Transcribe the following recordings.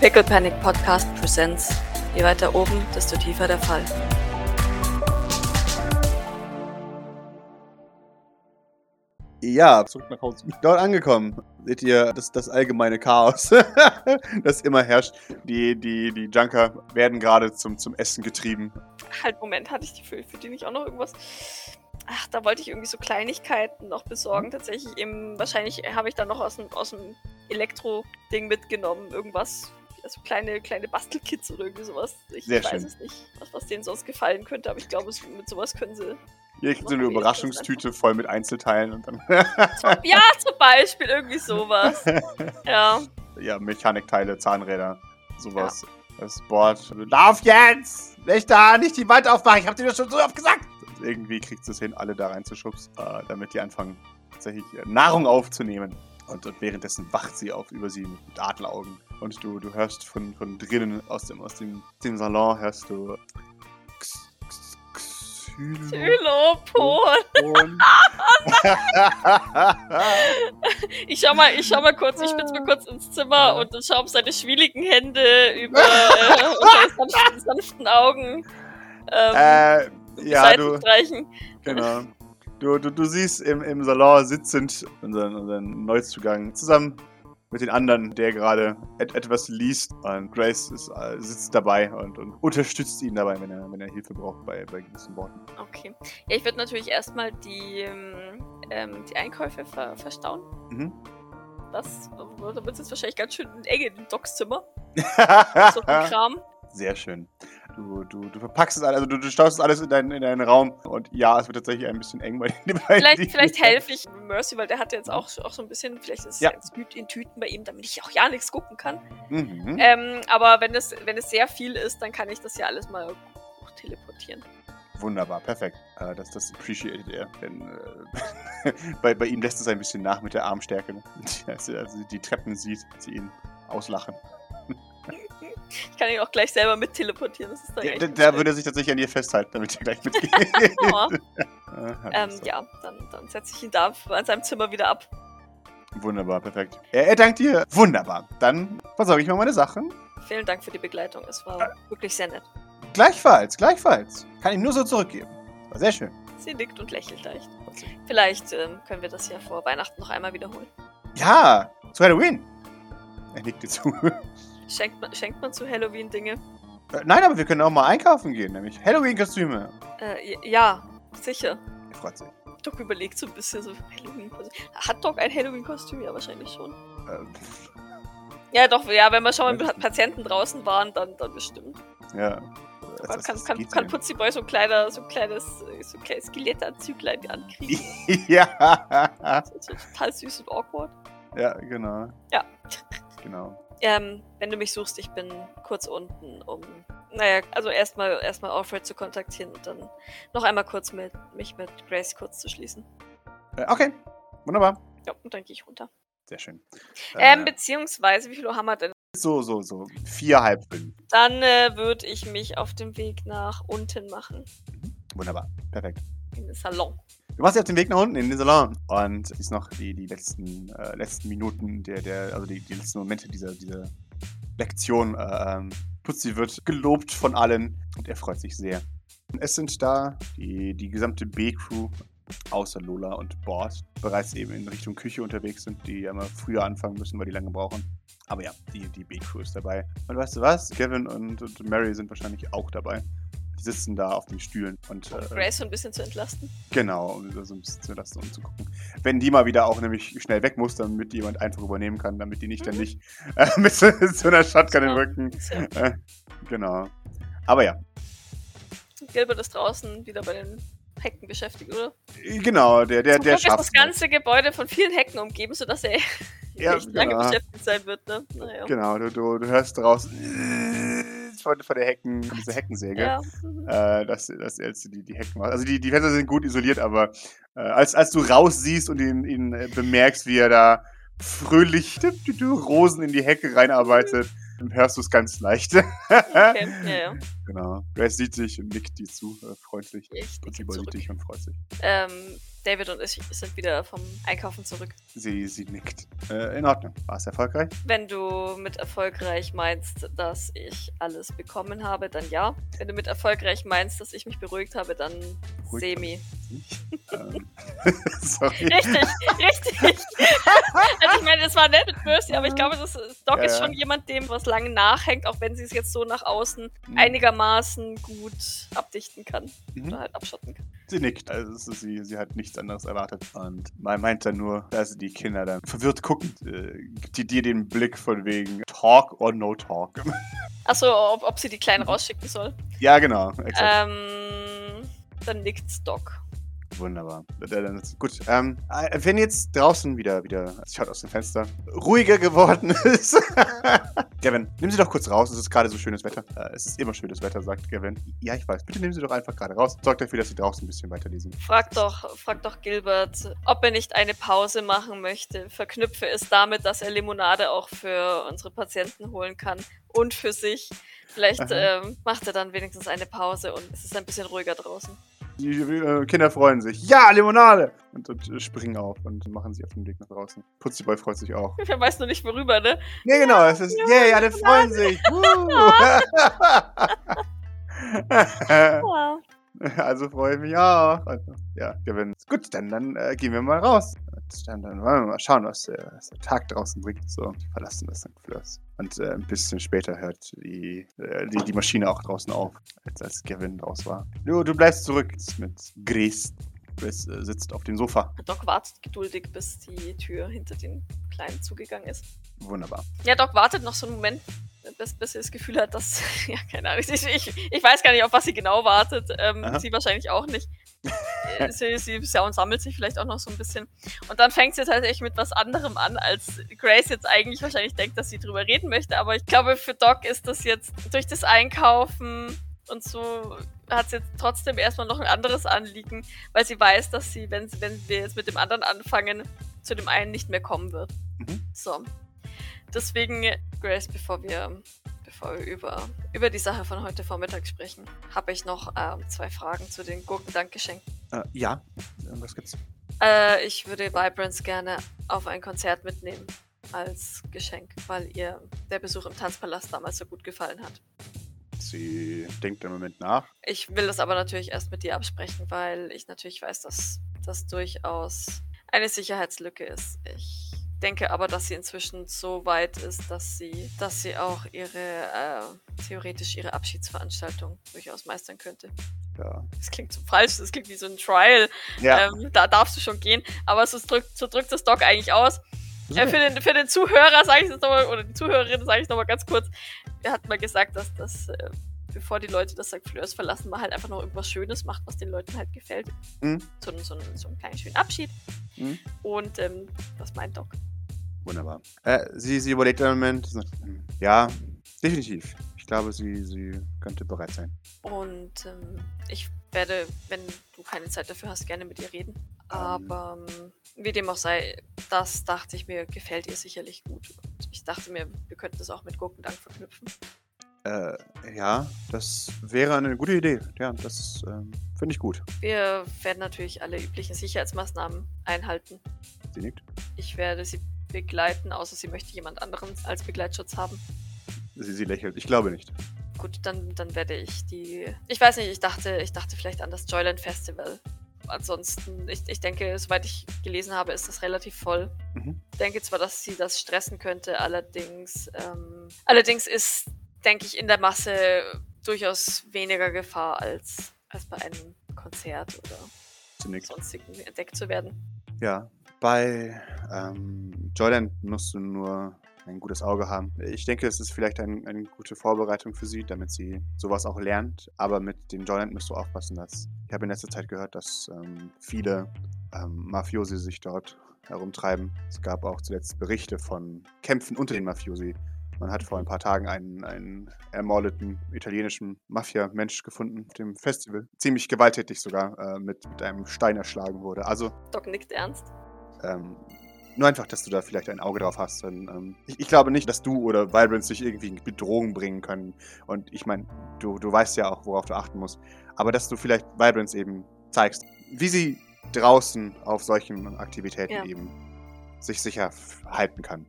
Pickle Panic Podcast Presents. Je weiter oben, desto tiefer der Fall. Ja, zurück nach Hause. Dort angekommen seht ihr das, das allgemeine Chaos, das immer herrscht. Die, die, die Junker werden gerade zum, zum Essen getrieben. Halt, Moment, hatte ich die für, für die nicht auch noch irgendwas? Ach, da wollte ich irgendwie so Kleinigkeiten noch besorgen. Tatsächlich eben, wahrscheinlich habe ich da noch aus dem, aus dem Elektro-Ding mitgenommen. Irgendwas, also kleine, kleine Bastelkits oder irgendwie sowas. Ich Sehr weiß schön. es nicht, was, was denen sonst gefallen könnte, aber ich glaube, es- mit sowas können sie. Ihr kriegt so eine Überraschungstüte voll mit Einzelteilen und dann Ja, zum Beispiel irgendwie sowas. ja. ja, Mechanikteile, Zahnräder, sowas. Das Board. Lauf jetzt! Nicht da, nicht die Wand aufmachen, ich hab dir das schon so oft gesagt! Und irgendwie kriegt es hin, alle da reinzuschubsen, äh, damit die anfangen, tatsächlich äh, Nahrung aufzunehmen. Und, und währenddessen wacht sie auf über sie mit Adleraugen. Und du, du hörst von, von drinnen aus dem, aus dem, dem Salon hörst du. Xylopon. Ich schau mal, ich schau mal kurz, ich spitze mal kurz ins Zimmer und schau, ob seine schwieligen Hände über äh, und seine sanften, sanften Augen ähm, äh, ja, Seiten du. streichen. Genau. Du, du, du siehst im, im Salon sitzend unseren, unseren Neuzugang zusammen mit den anderen, der gerade et etwas liest. Und Grace ist, äh, sitzt dabei und, und unterstützt ihn dabei, wenn er, wenn er Hilfe braucht bei, bei gewissen Worten. Okay. Ja, ich würde natürlich erstmal die, ähm, ähm, die Einkäufe ver verstauen. Mhm. Das, da wird jetzt wahrscheinlich ganz schön eng in dem Docs-Zimmer. So ein Kram. Sehr schön. Du, du, du verpackst es alles, also du, du staust es alles in deinen, in deinen Raum und ja, es wird tatsächlich ein bisschen eng bei den beiden. Vielleicht, vielleicht helfe ich Mercy, weil der hat jetzt auch, auch so ein bisschen, vielleicht ist es Ja. gut in Tüten bei ihm, damit ich auch ja nichts gucken kann. Mhm. Ähm, aber wenn es, wenn es sehr viel ist, dann kann ich das ja alles mal hoch teleportieren. Wunderbar, perfekt. Äh, das, das appreciated er. Denn äh, bei, bei ihm lässt es ein bisschen nach mit der Armstärke. Ne? Als er also die Treppen sieht, sie ihn auslachen. Ich kann ihn auch gleich selber mit teleportieren. Das ist dann Ja, da, da würde er sich tatsächlich an ihr festhalten, damit er gleich mitgeht. Oh, Aha, ähm, so. ja, dann, dann setze ich ihn da an seinem Zimmer wieder ab. Wunderbar, perfekt. Er, er dankt dir. Wunderbar. Dann versorge ich mal meine Sachen. Vielen Dank für die Begleitung. Es war wirklich sehr nett. Gleichfalls, gleichfalls. Kann ich nur so zurückgeben. War sehr schön. Sie nickt und lächelt leicht. Vielleicht ähm, können wir das ja vor Weihnachten noch einmal wiederholen. Ja, zu Halloween. Er nickt dir zu. Schenkt man, schenkt man zu Halloween Dinge? Äh, Nein, aber wir können auch mal einkaufen gehen, nämlich Halloween-Kostüme. Äh, ja, sicher. Er freut sich. Doc überlegt so ein bisschen so Halloween-Kostüm. Hat Doc ein Halloween-Kostüm? Ja, wahrscheinlich schon. Ähm, Ja, doch, ja, wenn wir schon mal mit Patienten draußen waren, dann, dann bestimmt. ja. Kann, Das- kann, das kann, kann. Putzi Boy so ein kleiner, so ein kleines, so ein kleines Skelettanzüglein ankriegen. ja. total süß und awkward. Ja, genau. Ja. Genau. Ähm, wenn du mich suchst, ich bin kurz unten, um, naja, also erstmal erstmal Alfred zu kontaktieren und dann noch einmal kurz mit, mich mit Grace kurz zu schließen. Äh, okay. Wunderbar. Ja, und dann gehe ich runter. Sehr schön. Ähm, Äh, beziehungsweise, wie viel Uhr haben wir denn? so, so, so. Vier, halb fünf. Dann äh, würde ich mich auf dem Weg nach unten machen. Wunderbar. Perfekt. Salon. Du machst dich auf den Weg nach unten in den Salon und ist noch die, die letzten, äh, letzten Minuten der, der, also die, die letzten Momente dieser, dieser Lektion. Äh, ähm, Putzi wird gelobt von allen und er freut sich sehr. Es sind da die, die gesamte B-Crew, außer Lola und Bord, bereits eben in Richtung Küche unterwegs sind, die ja immer früher anfangen müssen, weil die lange brauchen. Aber ja, die, die B-Crew ist dabei. Und weißt du was? Kevin und, und Mary sind wahrscheinlich auch dabei. Die sitzen da auf den Stühlen und Um äh, Grace so ein bisschen zu entlasten. Genau, um so ein bisschen zu lassen, um zu gucken. Wenn die mal wieder auch nämlich schnell weg muss, damit jemand einfach übernehmen kann, damit die nicht dann Mhm. nicht äh, mit so, einer Shotgun im. Rücken. Ja- Äh, genau. Aber ja, Gilbert ist draußen wieder bei den Hecken beschäftigt, oder? genau, der, der, Zum der Glück ist das schafft ganze Gebäude von vielen Hecken umgeben, sodass er Ja, lange genau. beschäftigt sein wird, ne? Naja. Genau, du, du, du hörst draußen von, von der Hecken, diese Heckensäge. Ja. Äh, dass, dass er die, die Hecken macht. Also die, die Fenster sind gut isoliert, aber äh, als, als du raus siehst und ihn, ihn äh, bemerkst, wie er da fröhlich du, du, du, Rosen in die Hecke reinarbeitet, dann hörst du es ganz leicht. Okay, ja, ja. Genau. Grace sieht sich und nickt dir zu, äh, freundlich. Ich Und sie dich und freut sich. Ähm, David und ich sind wieder vom Einkaufen zurück. Sie, sie nickt. Äh, in Ordnung. War es erfolgreich? Wenn du mit erfolgreich meinst, dass ich alles bekommen habe, dann ja. Wenn du mit erfolgreich meinst, dass ich mich beruhigt habe, dann Beruhigt semi. Ähm, sorry. Richtig, richtig. also ich meine, es war nett mit Mercy, aber ich glaube, das, Doc Ja, ist ja. schon jemand, dem was lange nachhängt, auch wenn sie es jetzt so nach außen Mhm. einigermaßen gut abdichten kann Mhm. oder halt abschotten kann. Sie nickt. Also sie, sie hat nichts anderes erwartet. Und man meint dann nur, dass die Kinder dann verwirrt gucken, äh, die dir den Blick von wegen Talk or no talk. Achso, ob, ob sie die Kleinen rausschicken soll. ja, genau. Exakt. Ähm, dann nickt's Doc. Wunderbar. Gut. Ähm, äh, wenn jetzt draußen wieder, wieder, schaut aus dem Fenster, ruhiger geworden ist. Gavin, nimm sie doch kurz raus. Es ist gerade so schönes Wetter. Äh, es ist immer schönes Wetter, sagt Gavin. Ja, ich weiß. Bitte nehmen Sie doch einfach gerade raus. Sorgt dafür, dass Sie draußen ein bisschen weiterlesen. Frag doch, frag doch Gilbert, ob er nicht eine Pause machen möchte. Verknüpfe es damit, dass er Limonade auch für unsere Patienten holen kann und für sich. Vielleicht ähm, macht er dann wenigstens eine Pause und es ist ein bisschen ruhiger draußen. Die äh, Kinder freuen sich. Ja, Limonade! Und, und äh, springen auf und machen sich auf den Weg nach draußen. Putziboy freut sich auch. Wer weiß nur nicht worüber, ne? Nee, genau. Es ist, yay, alle freuen sich. Wow. Also freue ich mich auch. Also, ja, Gavin. Gut, dann, dann äh, gehen wir mal raus. Dann, dann wollen wir mal schauen, was der, was der Tag draußen bringt. So, die verlassen das St. Fleurs. Und äh, ein bisschen später hört die, äh, die, die Maschine auch draußen auf, als, als Gavin raus war. Du, du bleibst zurück mit. Grace äh, sitzt auf dem Sofa. Doc wartet geduldig, bis die Tür hinter den Kleinen zugegangen ist. Wunderbar. Ja, Doc wartet noch so einen Moment, bis, bis sie das Gefühl hat, dass. Ja, keine Ahnung. Ich, ich, ich weiß gar nicht, auf was sie genau wartet. Ähm, sie wahrscheinlich auch nicht. Äh, sie, sie ja, und sammelt sich vielleicht auch noch so ein bisschen. Und dann fängt sie tatsächlich mit was anderem an, als Grace jetzt eigentlich wahrscheinlich denkt, dass sie drüber reden möchte. Aber ich glaube, für Doc ist das jetzt durch das Einkaufen und so hat sie jetzt trotzdem erstmal noch ein anderes Anliegen, weil sie weiß, dass sie, wenn, wenn wir jetzt mit dem anderen anfangen, zu dem einen nicht mehr kommen wird. Mhm. So. Deswegen, Grace, bevor wir, bevor wir über, über die Sache von heute Vormittag sprechen, habe ich noch ähm, zwei Fragen zu den Gurkendankgeschenken. Äh, ja, Äh, was gibt's? Äh, ich würde Vibrance gerne auf ein Konzert mitnehmen als Geschenk, weil ihr der Besuch im Tanzpalast damals so gut gefallen hat. Sie denkt im Moment nach. Ich will das aber natürlich erst mit dir absprechen, weil ich natürlich weiß, dass das durchaus eine Sicherheitslücke ist. Ich denke aber, dass sie inzwischen so weit ist, dass sie, dass sie auch ihre äh, theoretisch ihre Abschiedsveranstaltung durchaus meistern könnte. Ja. Das klingt so falsch, das klingt wie so ein Trial. Ja. Ähm, da darfst du schon gehen, aber so drückt, so drückt das Doc eigentlich aus. Äh, für, den, für den Zuhörer sage ich das nochmal, oder die Zuhörerin sage ich nochmal ganz kurz. Er hat mal gesagt, dass das, äh, bevor die Leute das St. Fleurs verlassen, man halt einfach noch irgendwas Schönes macht, was den Leuten halt gefällt. Mhm. So, einen- so, so einen kleinen schönen Abschied. Mhm. Und ähm, das meint Doc. Wunderbar. Äh, sie, sie überlegt einen Moment. hm, Ja, definitiv. Ich glaube, sie, sie könnte bereit sein. Und ähm, ich werde, wenn du keine Zeit dafür hast, gerne mit ihr reden. Aber ähm, wie dem auch sei, das dachte ich mir, gefällt ihr sicherlich gut. Und ich dachte mir, wir könnten das auch mit Gurkendank verknüpfen. Äh, ja, das wäre eine gute Idee. Ja, das ähm, finde ich gut. Wir werden natürlich alle üblichen Sicherheitsmaßnahmen einhalten. Sie nickt. Ich werde sie begleiten, außer sie möchte jemand anderen als Begleitschutz haben. Sie, sie lächelt. Ich glaube nicht. Gut, dann, dann werde ich die. Ich weiß nicht, ich dachte, ich dachte vielleicht an das Joyland Festival. Ansonsten, ich, ich denke, soweit ich gelesen habe, ist das relativ voll. Mhm. Ich denke zwar, dass sie das stressen könnte, allerdings, ähm, allerdings ist, denke ich, in der Masse durchaus weniger Gefahr als, als bei einem Konzert oder sonstigen entdeckt zu werden. Ja, bei ähm, Jordan musst du nur ein gutes Auge haben. Ich denke, es ist vielleicht ein, eine gute Vorbereitung für sie, damit sie sowas auch lernt. Aber mit dem Jordan musst du aufpassen, dass ich habe in letzter Zeit gehört, dass ähm, viele ähm, Mafiosi sich dort herumtreiben. Es gab auch zuletzt Berichte von Kämpfen unter den Mafiosi. Man hat vor ein paar Tagen einen, einen ermordeten italienischen Mafia-Mensch gefunden auf dem Festival. Ziemlich gewalttätig sogar, äh, mit, mit einem Stein erschlagen wurde. Also Doc nickt ernst. Ähm, nur einfach, dass du da vielleicht ein Auge drauf hast. Denn, ähm, ich, ich glaube nicht, dass du oder Vibrance dich irgendwie in Bedrohung bringen können. Und ich meine, du, du weißt ja auch, worauf du achten musst. Aber dass du vielleicht Vibrance eben zeigst, wie sie draußen auf solchen Aktivitäten Ja. eben sich sicher halten kann.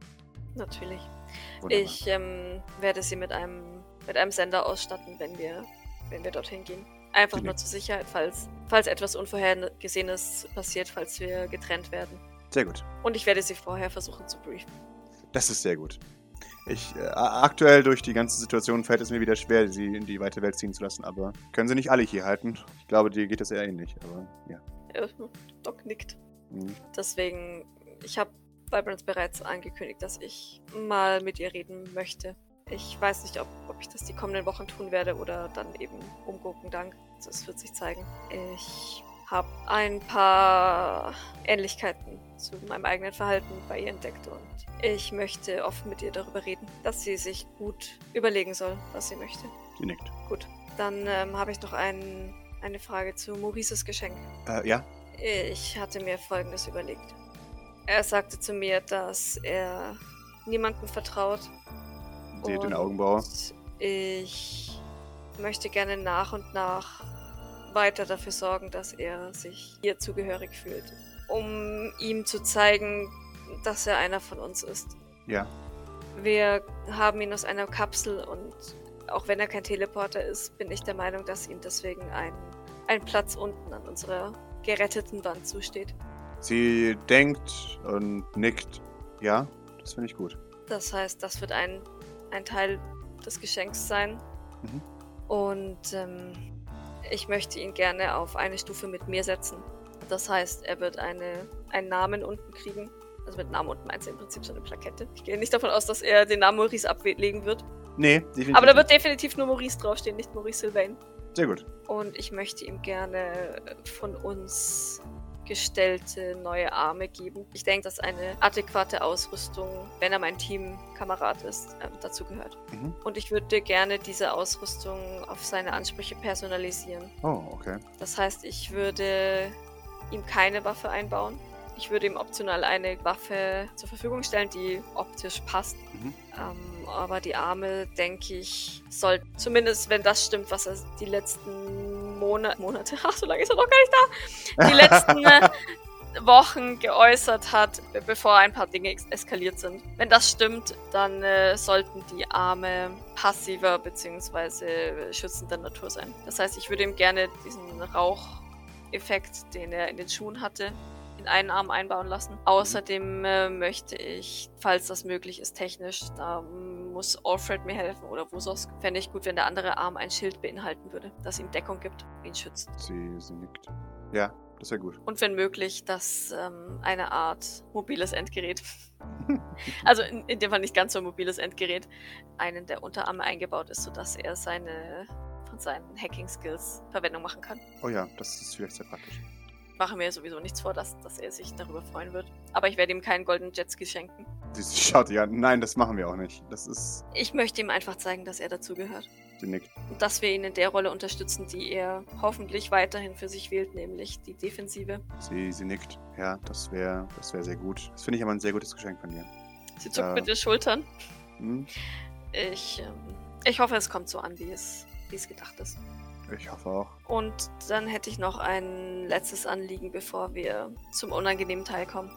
Natürlich. Wunderbar. Ich ähm, werde sie mit einem, mit einem Sender ausstatten, wenn wir, wenn wir dorthin gehen. Einfach Sie nur zur Sicherheit, falls, falls etwas Unvorhergesehenes passiert, falls wir getrennt werden. Sehr gut. Und ich werde sie vorher versuchen zu briefen. Das ist sehr gut. Ich, äh, aktuell durch die ganze Situation fällt es mir wieder schwer, sie in die weite Welt ziehen zu lassen, aber können sie nicht alle hier halten. Ich glaube, dir geht das eher ähnlich, aber ja. Äh, Doc nickt. Mhm. Deswegen, ich habe Vibrance bereits angekündigt, dass ich mal mit ihr reden möchte. Ich weiß nicht, ob, ob ich das die kommenden Wochen tun werde oder dann eben umgucken dank. Das wird sich zeigen. Ich habe ein paar Ähnlichkeiten zu meinem eigenen Verhalten bei ihr entdeckt und ich möchte offen mit ihr darüber reden, dass sie sich gut überlegen soll, was sie möchte. Sie nickt. Gut, dann ähm, habe ich noch ein, eine Frage zu Maurices Geschenk. Äh, ja? Ich hatte mir Folgendes überlegt. Er sagte zu mir, dass er niemandem vertraut. Seht den und Augenbraue. Ich möchte gerne nach und nach weiter dafür sorgen, dass er sich hier zugehörig fühlt. Um ihm zu zeigen, dass er einer von uns ist. Ja. Wir haben ihn aus einer Kapsel und auch wenn er kein Teleporter ist, bin ich der Meinung, dass ihm deswegen ein, ein Platz unten an unserer geretteten Wand zusteht. Sie denkt und nickt. Ja, das finde ich gut. Das heißt, das wird ein, ein Teil des Geschenks sein. Mhm. Und ähm, ich möchte ihn gerne auf eine Stufe mit mir setzen. Das heißt, er wird eine, einen Namen unten kriegen. Also mit Namen unten meinst du im Prinzip so eine Plakette. Ich gehe nicht davon aus, dass er den Namen Maurice ablegen wird. Nee, definitiv. Aber da wird definitiv nur Maurice draufstehen, nicht Maurice Sylvain. Sehr gut. Und ich möchte ihm gerne von uns gestellte neue Arme geben. Ich denke, dass eine adäquate Ausrüstung, wenn er mein Teamkamerad ist, ähm, dazu gehört. Mhm. Und ich würde gerne diese Ausrüstung auf seine Ansprüche personalisieren. Oh, okay. Das heißt, ich würde ihm keine Waffe einbauen. Ich würde ihm optional eine Waffe zur Verfügung stellen, die optisch passt. Mhm. Ähm, aber die Arme, denke ich, soll zumindest, wenn das stimmt, was er die letzten Monate, Monate, ach, so lange ist er noch gar nicht da, die letzten äh, Wochen geäußert hat, be- bevor ein paar Dinge eskaliert sind. Wenn das stimmt, dann äh, sollten die Arme passiver bzw. schützender Natur sein. Das heißt, ich würde ihm gerne diesen Raucheffekt, den er in den Schuhen hatte, in einen Arm einbauen lassen. Außerdem äh, möchte ich, falls das möglich ist, technisch, da muss Alfred mir helfen oder Wusos. Fände ich gut, wenn der andere Arm ein Schild beinhalten würde, das ihm Deckung gibt, ihn schützt. Sie, sie nickt. Ja, das wäre gut. Und wenn möglich, das ähm, eine Art mobiles Endgerät. also in, in dem Fall nicht ganz so ein mobiles Endgerät, einen der Unterarme eingebaut ist, sodass er seine von seinen Hacking-Skills Verwendung machen kann. Oh ja, das ist vielleicht sehr praktisch. Mache mir sowieso nichts vor, dass, dass er sich darüber freuen wird. Aber ich werde ihm keinen goldenen Jetski schenken. Sie, sie schaut ja, nein, das machen wir auch nicht. Das ist. Ich möchte ihm einfach zeigen, dass er dazugehört. Sie nickt. Und dass wir ihn in der Rolle unterstützen, die er hoffentlich weiterhin für sich wählt, nämlich die Defensive. Sie, sie nickt. Ja, das wäre das wär sehr gut. Das finde ich aber ein sehr gutes Geschenk von dir. Sie zuckt Ja. mit den Schultern. Hm? Ich, ähm, ich hoffe, es kommt so an, wie es, wie es gedacht ist. Ich hoffe auch. Und dann hätte ich noch ein letztes Anliegen, bevor wir zum unangenehmen Teil kommen.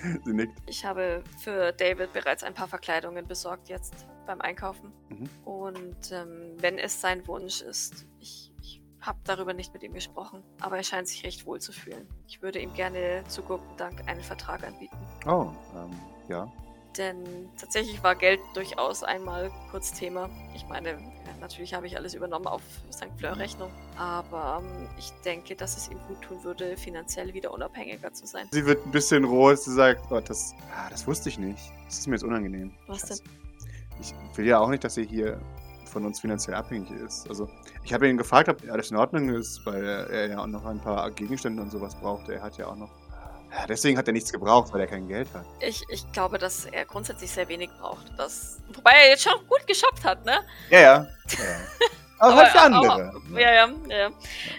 sie nickt. Ich habe für David bereits ein paar Verkleidungen besorgt jetzt beim Einkaufen. Mhm. Und ähm, wenn es sein Wunsch ist, ich, ich habe darüber nicht mit ihm gesprochen, aber er scheint sich recht wohl zu fühlen. Ich würde ihm gerne zu Gurkendank einen Vertrag anbieten. Oh, ähm, ja. Denn tatsächlich war Geld durchaus einmal kurz Thema. Ich meine, natürlich habe ich alles übernommen auf St. Fleur-Rechnung. Aber ähm, ich denke, dass es ihm gut tun würde, finanziell wieder unabhängiger zu sein. Sie wird ein bisschen rot. Sie sagt, oh, das, ah, das wusste ich nicht. Das ist mir jetzt unangenehm. Was Scheiße. Ich will ja auch nicht, dass sie hier von uns finanziell abhängig ist. Also, ich habe ihn gefragt, ob alles in Ordnung ist, weil er ja auch noch ein paar Gegenstände und sowas braucht. Er hat ja auch noch. Ja, deswegen hat er nichts gebraucht, weil er kein Geld hat. Ich, ich glaube, dass er grundsätzlich sehr wenig braucht. Das, wobei er jetzt schon gut geshoppt hat, ne? Ja, ja. ja. Aber, halt für andere. Aber, ja, ja, ja. ja.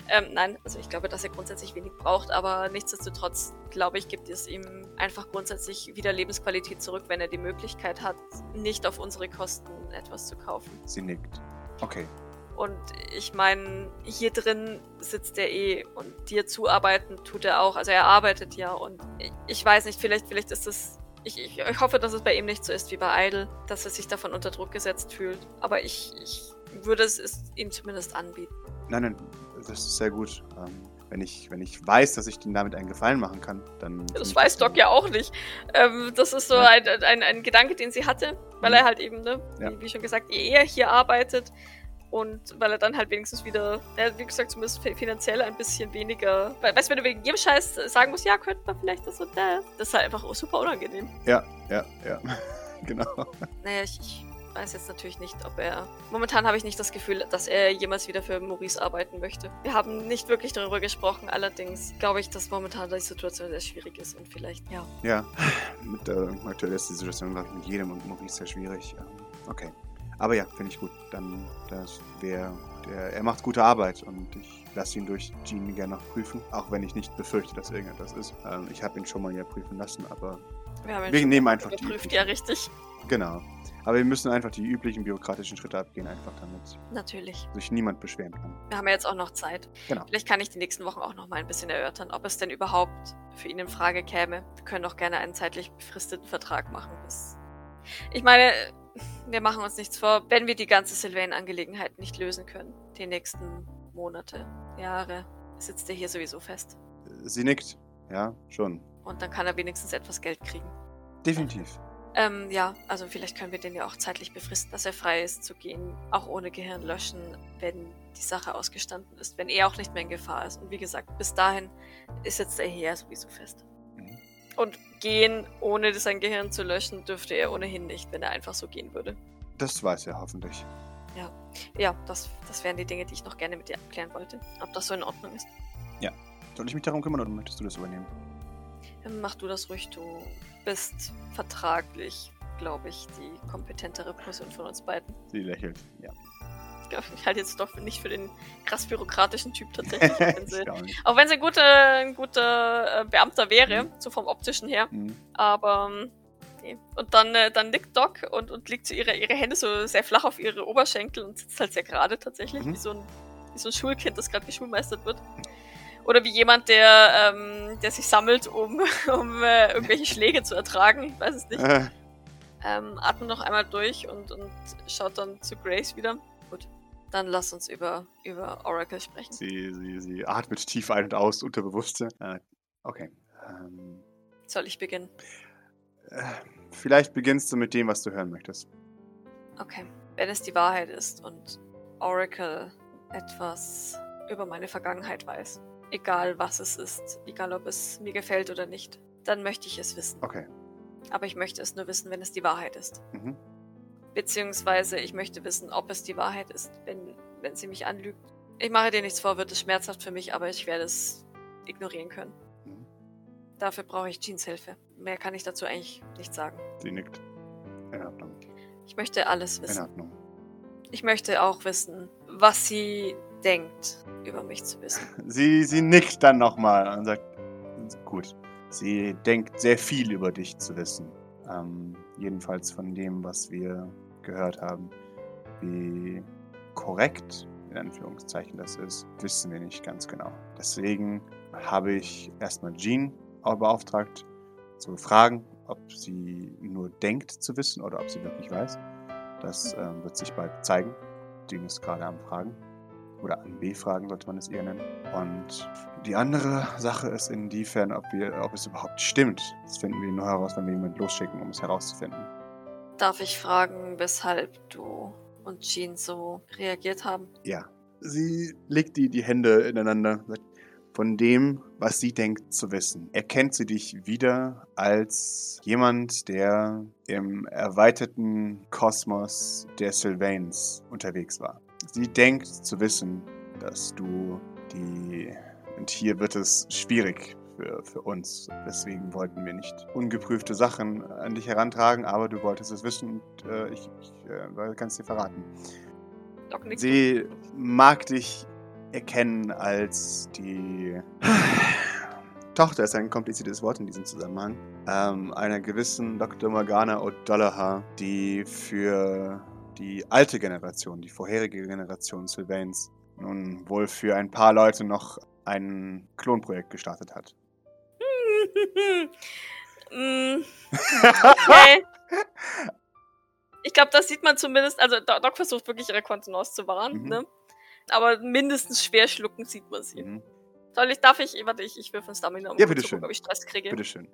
Ähm, nein, also ich glaube, dass er grundsätzlich wenig braucht, aber nichtsdestotrotz, glaube ich, gibt es ihm einfach grundsätzlich wieder Lebensqualität zurück, wenn er die Möglichkeit hat, nicht auf unsere Kosten etwas zu kaufen. Sie nickt. Okay. Und ich meine, hier drin sitzt er eh und dir zuarbeiten tut er auch. Also er arbeitet ja und ich, ich weiß nicht, vielleicht, vielleicht ist das. Ich, ich, ich, hoffe, dass es bei ihm nicht so ist wie bei Idle, dass er sich davon unter Druck gesetzt fühlt. Aber ich, ich würde es, es ihm zumindest anbieten. Nein, nein, das ist sehr gut. Ähm, wenn ich, wenn ich weiß, dass ich ihm damit einen Gefallen machen kann, dann. Das weiß Doc ja auch nicht. Ähm, das ist so ja. ein, ein, ein, Gedanke, den sie hatte, weil mhm. er halt eben, ne, ja. wie, wie, schon gesagt, eher hier arbeitet und weil er dann halt wenigstens wieder, ja, wie gesagt, zumindest finanziell ein bisschen weniger. Weil, weißt du, wenn du wegen jedem Scheiß sagen musst, ja, könnte man vielleicht das und das, das ist halt einfach super unangenehm. Ja, ja, ja. genau. Naja, ich, ich weiß jetzt natürlich nicht, ob er. Momentan habe ich nicht das Gefühl, dass er jemals wieder für Maurice arbeiten möchte. Wir haben nicht wirklich darüber gesprochen, allerdings glaube ich, dass momentan die Situation sehr schwierig ist und vielleicht, ja. Ja, mit, aktuell ist die Situation, ich, mit jedem und Maurice sehr schwierig. Okay. Aber ja, finde ich gut. Dann, das wäre. Er macht gute Arbeit und ich lasse ihn durch Gene gerne noch prüfen, auch wenn ich nicht befürchte, dass irgendetwas ist. Ähm, ich habe ihn schon mal ja prüfen lassen, aber wir, wir nehmen einfach geprüft, die. ja richtig. Genau. Aber wir müssen einfach die üblichen bürokratischen Schritte abgehen, einfach damit Natürlich. sich niemand beschweren kann. Wir haben ja jetzt auch noch Zeit. Genau. Vielleicht kann ich die nächsten Wochen auch noch mal ein bisschen erörtern, ob es denn überhaupt für ihn in Frage käme. Wir können auch gerne einen zeitlich befristeten Vertrag machen. Bis ich meine, wir machen uns nichts vor, wenn wir die ganze Sylvain-Angelegenheit nicht lösen können. Die nächsten Monate, Jahre, sitzt er hier sowieso fest. Sie nickt. Ja, schon. Und dann kann er wenigstens etwas Geld kriegen. Definitiv. Ähm, ja, also vielleicht können wir den ja auch zeitlich befristen, dass er frei ist zu gehen, auch ohne Gehirn löschen, wenn die Sache ausgestanden ist, wenn er auch nicht mehr in Gefahr ist. Und wie gesagt, bis dahin ist jetzt der Herr sowieso fest. Und gehen, ohne sein Gehirn zu löschen, dürfte er ohnehin nicht, wenn er einfach so gehen würde. Das weiß er hoffentlich. Ja, ja, das, das wären die Dinge, die ich noch gerne mit dir abklären wollte. Ob das so in Ordnung ist. Ja. Soll ich mich darum kümmern oder möchtest du das übernehmen? Mach du das ruhig, du bist vertraglich, glaube ich, die kompetentere Person von uns beiden. Sie lächelt, ja. Ich halte jetzt doch nicht für den krass bürokratischen Typ tatsächlich. auch, wenn sie, auch wenn sie ein guter, ein guter äh, Beamter wäre, mhm. so vom optischen her. Mhm. Aber ähm, nee. Und dann, äh, dann nickt Doc und, und legt so ihre, ihre Hände so sehr flach auf ihre Oberschenkel und sitzt halt sehr gerade tatsächlich, mhm. wie, so ein, wie so ein Schulkind, das gerade geschulmeistert wird. Oder wie jemand, der, ähm, der sich sammelt, um, um äh, irgendwelche Schläge zu ertragen. Ich weiß es nicht. Äh. Ähm, atmet noch einmal durch und, und schaut dann zu Grace wieder. Dann lass uns über, über Oracle sprechen. Sie, sie, sie atmet tief ein und aus, unterbewusste. Äh, okay. Ähm, Soll ich beginnen? Äh, vielleicht beginnst du mit dem, was du hören möchtest. Okay. Wenn es die Wahrheit ist und Oracle etwas über meine Vergangenheit weiß, Egal was es ist. Egal ob es mir gefällt oder nicht. Dann möchte ich es wissen. Okay. Aber ich möchte es nur wissen, wenn es die Wahrheit ist. Mhm. Beziehungsweise ich möchte wissen, ob es die Wahrheit ist, wenn, wenn sie mich anlügt. Ich mache dir nichts vor, wird es schmerzhaft für mich, aber ich werde es ignorieren können. Mhm. Dafür brauche ich Jeans Hilfe. Mehr kann ich dazu eigentlich nicht sagen. Sie nickt. In Ordnung. Ich möchte alles wissen. In Ordnung. Ich möchte auch wissen, was sie denkt, über mich zu wissen. Sie, sie nickt dann nochmal und sagt, gut, sie denkt sehr viel über dich zu wissen. Ähm, jedenfalls von dem, was wir gehört haben. Wie korrekt, in Anführungszeichen, das ist, wissen wir nicht ganz genau. Deswegen habe ich erstmal Jean beauftragt, zu fragen, ob sie nur denkt zu wissen oder ob sie wirklich weiß. Das ähm, wird sich bald zeigen. Jean ist gerade am Fragen oder an B-Fragen sollte man es eher nennen. Und die andere Sache ist inwiefern, ob, wir, ob es überhaupt stimmt. Das finden wir nur heraus, wenn wir jemanden losschicken, um es herauszufinden. Darf ich fragen, weshalb du und Jean so reagiert haben? Ja. Sie legt die, die Hände ineinander, von dem, was sie denkt zu wissen. Erkennt sie dich wieder als jemand, der im erweiterten Kosmos der Sylvains unterwegs war. Sie denkt zu wissen, dass du die... Und hier wird es schwierig für, für uns. Deswegen wollten wir nicht ungeprüfte Sachen an dich herantragen, aber du wolltest es wissen und äh, ich, ich äh, kann es dir verraten. Sie mag dich erkennen als die Tochter ist ein kompliziertes Wort in diesem Zusammenhang, ähm, einer gewissen Dr. Morgana O'Dollaher, die für die alte Generation, die vorherige Generation Sylvains, nun wohl für ein paar Leute noch ein Klonprojekt gestartet hat. Mm, okay. Ich glaube, das sieht man zumindest. Also, Do- Doc versucht wirklich ihre Kontenance zu wahren, Mhm. ne? Aber mindestens schwer schlucken sieht man sie. Mhm. Soll ich, darf ich, warte, ich, ich würfel ein Stamina, um Ja, kurz zu bitteschön. gucken, ob ich Stress kriege. Bitteschön.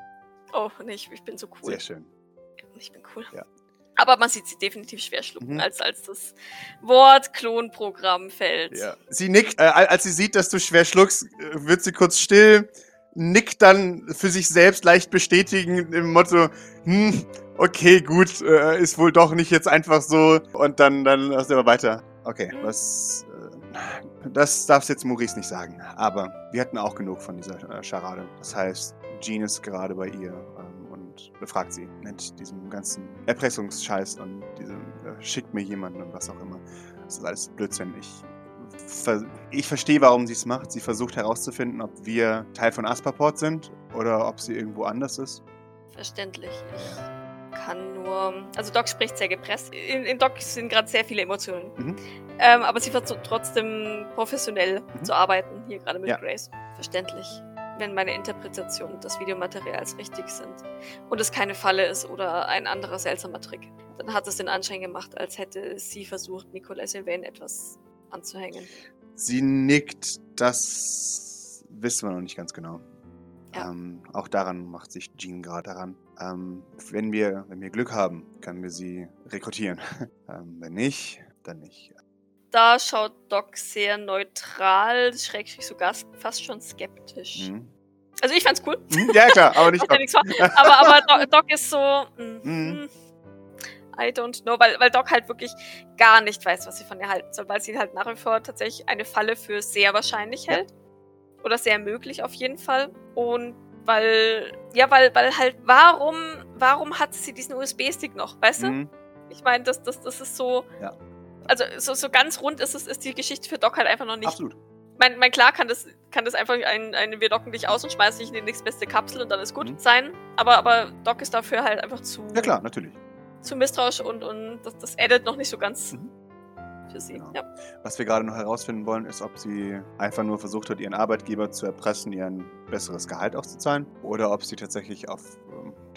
Oh, nee, ich, ich bin so cool. Sehr schön. Ich bin cool. Ja. Aber man sieht sie definitiv schwer schlucken, Mhm. als, als das Wort Klonprogramm fällt. Ja. Sie nickt, äh, als sie sieht, dass du schwer schluckst, äh, wird sie kurz still, nickt dann für sich selbst leicht bestätigen im Motto, hm, okay, gut, äh, ist wohl doch nicht jetzt einfach so. Und dann, dann lässt aber weiter. Okay, Mhm. was, äh, das darfst jetzt Maurice nicht sagen. Aber wir hatten auch genug von dieser äh, Scharade. Das heißt, Jean ist gerade bei ihr und befragt sie mit diesem ganzen Erpressungsscheiß und diesem, äh, schickt mir jemanden und was auch immer. Das ist alles Blödsinn. Ich, ver ich verstehe, warum sie es macht. Sie versucht herauszufinden, ob wir Teil von Asperport sind oder ob sie irgendwo anders ist. Verständlich. Ich kann nur. Also Doc spricht sehr gepresst. In, in Doc sind gerade sehr viele Emotionen. Mhm. Ähm, aber sie versucht trotzdem professionell Mhm. zu arbeiten, hier gerade mit Ja. Grace. Verständlich. Wenn meine Interpretation des Videomaterials richtig sind und es keine Falle ist oder ein anderer seltsamer Trick, dann hat es den Anschein gemacht, als hätte sie versucht, Nicolas Sylvain etwas anzuhängen. Sie nickt, das wissen wir noch nicht ganz genau. Ja. Ähm, auch daran macht sich Jean gerade daran. Ähm, wenn, wir, wenn wir Glück haben, können wir sie rekrutieren. ähm, wenn nicht, dann nicht. Da schaut Doc sehr neutral, schrägstrich sogar fast schon skeptisch. Mhm. Also ich fand's cool. Mhm, Ja, klar, aber nicht. Ja. Aber, aber Doc, ist so. mm, Mhm. I don't know, weil, weil Doc halt wirklich gar nicht weiß, was sie von ihr halten soll, weil sie halt nach wie vor tatsächlich eine Falle für sehr wahrscheinlich Ja. hält. Oder sehr möglich auf jeden Fall. Und weil, ja, weil, weil halt, warum, warum hat sie diesen USB-Stick noch, weißt du? Mhm. Ich meine, das, das, das ist so. Ja. Also so, so ganz rund ist es, ist die Geschichte für Doc halt einfach noch nicht. Absolut. Mein, mein klar kann das, kann das einfach ein, ein wir docken dich aus und schmeißen dich in die nächstbeste Kapsel und dann ist gut Mhm. sein. Aber, aber Doc ist dafür halt einfach zu, Ja, klar, natürlich. zu misstrauisch und, und das, das addet noch nicht so ganz Mhm. für sie. Genau. Ja. Was wir gerade noch herausfinden wollen, ist, ob sie einfach nur versucht hat, ihren Arbeitgeber zu erpressen, ihr ein besseres Gehalt auszuzahlen, oder ob sie tatsächlich auf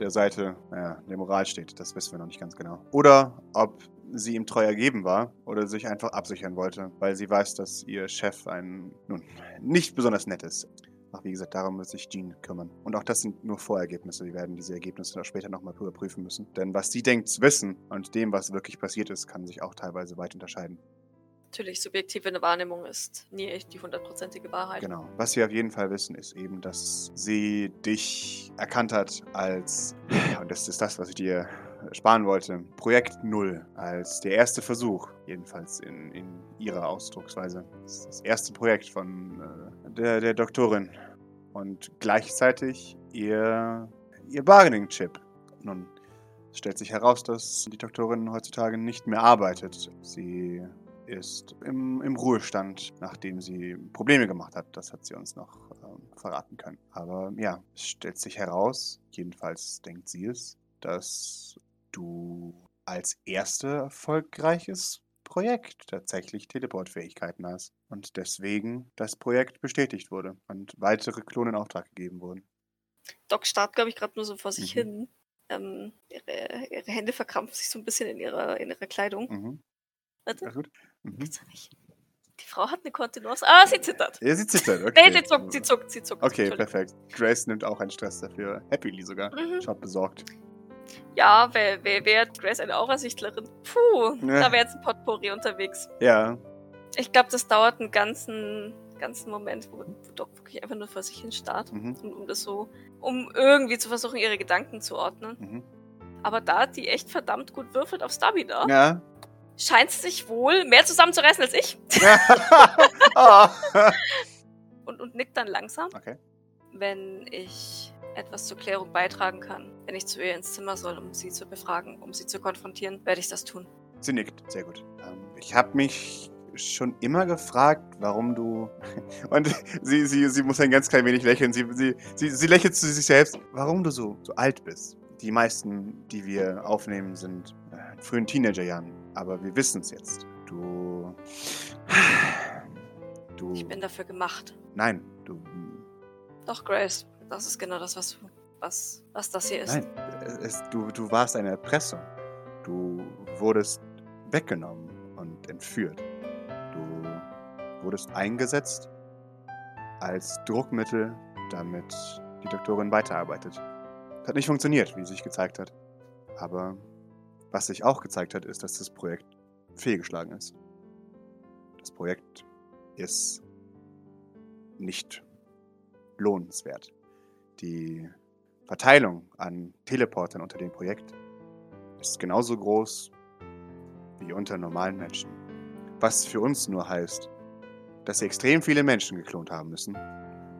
der Seite naja, der Moral steht. Das wissen wir noch nicht ganz genau. Oder ob sie ihm treu ergeben war oder sich einfach absichern wollte, weil sie weiß, dass ihr Chef ein, nun, nicht besonders nett ist. Ach, wie gesagt, darum wird sich Jean kümmern. Und auch das sind nur Vorergebnisse. Wir werden diese Ergebnisse auch später nochmal überprüfen müssen. Denn was sie denkt zu wissen und dem, was wirklich passiert ist, kann sich auch teilweise weit unterscheiden. Natürlich, subjektive Wahrnehmung ist nie echt die hundertprozentige Wahrheit. Genau. Was wir auf jeden Fall wissen, ist eben, dass sie dich erkannt hat als, und das ist das, was ich dir sparen wollte, Projekt Null, als der erste Versuch, jedenfalls in, in ihrer Ausdrucksweise. Das das erste Projekt von äh, der, der Doktorin. Und gleichzeitig ihr, ihr Bargaining-Chip. Nun, es stellt sich heraus, dass die Doktorin heutzutage nicht mehr arbeitet. Sie ist im, im Ruhestand, nachdem sie Probleme gemacht hat. Das hat sie uns noch ähm, verraten können. Aber ja, es stellt sich heraus, jedenfalls denkt sie es, dass du als erste erfolgreiches Projekt tatsächlich Teleportfähigkeiten hast. Und deswegen das Projekt bestätigt wurde und weitere Klone in Auftrag gegeben wurden. Doc starrt, glaube ich, gerade nur so vor sich Mhm. hin. Ähm, ihre, ihre Hände verkrampfen sich so ein bisschen in ihrer, in ihrer Kleidung. Mhm. Warte, Alles gut? Mhm. gibt's ja nicht. Die Frau hat eine Kontenance. Ah, sie zittert. Ja, sie zittert, okay. Nee, sie zuckt, sie zuckt, sie zuckt. Okay, perfekt. Grace nimmt auch einen Stress dafür. Happily sogar. Mhm. Schaut besorgt. Ja, wer, wer, wer hat Grace eine Aurasichtlerin? Puh, Ja. da wäre jetzt ein Potpourri unterwegs. Ja, Ich glaube, das dauert einen ganzen, ganzen Moment, wo, wo Doc wirklich einfach nur vor sich hin starrt. mhm. Und um das so, um irgendwie zu versuchen, ihre Gedanken zu ordnen. Mhm. Aber da die echt verdammt gut würfelt auf Stabina, Ja. Scheint sie sich wohl mehr zusammenzureißen als ich. Und, und nickt dann langsam, okay. wenn ich etwas zur Klärung beitragen kann. Wenn ich zu ihr ins Zimmer soll, um sie zu befragen, um sie zu konfrontieren, werde ich das tun. Sie nickt. Sehr gut. Ähm, ich habe mich schon immer gefragt, warum du. Und sie, sie, sie muss ein ganz klein wenig lächeln. Sie, sie, sie, sie lächelt zu sich selbst. Warum du so, so alt bist. Die meisten, die wir aufnehmen, sind äh, in frühen Teenagerjahren. Aber wir wissen es jetzt. Du. Du. Ich bin dafür gemacht. Nein, du. Doch, Grace, das ist genau das, was, was, was das hier ist. Nein, es, du, du warst eine Erpressung. Du wurdest weggenommen und entführt. Du wurdest eingesetzt als Druckmittel, damit die Doktorin weiterarbeitet. Das hat nicht funktioniert, wie sich gezeigt hat. Aber was sich auch gezeigt hat, ist, dass das Projekt fehlgeschlagen ist. Das Projekt ist nicht lohnenswert. Die Verteilung an Teleportern unter dem Projekt ist genauso groß wie unter normalen Menschen. Was für uns nur heißt, dass sie extrem viele Menschen geklont haben müssen,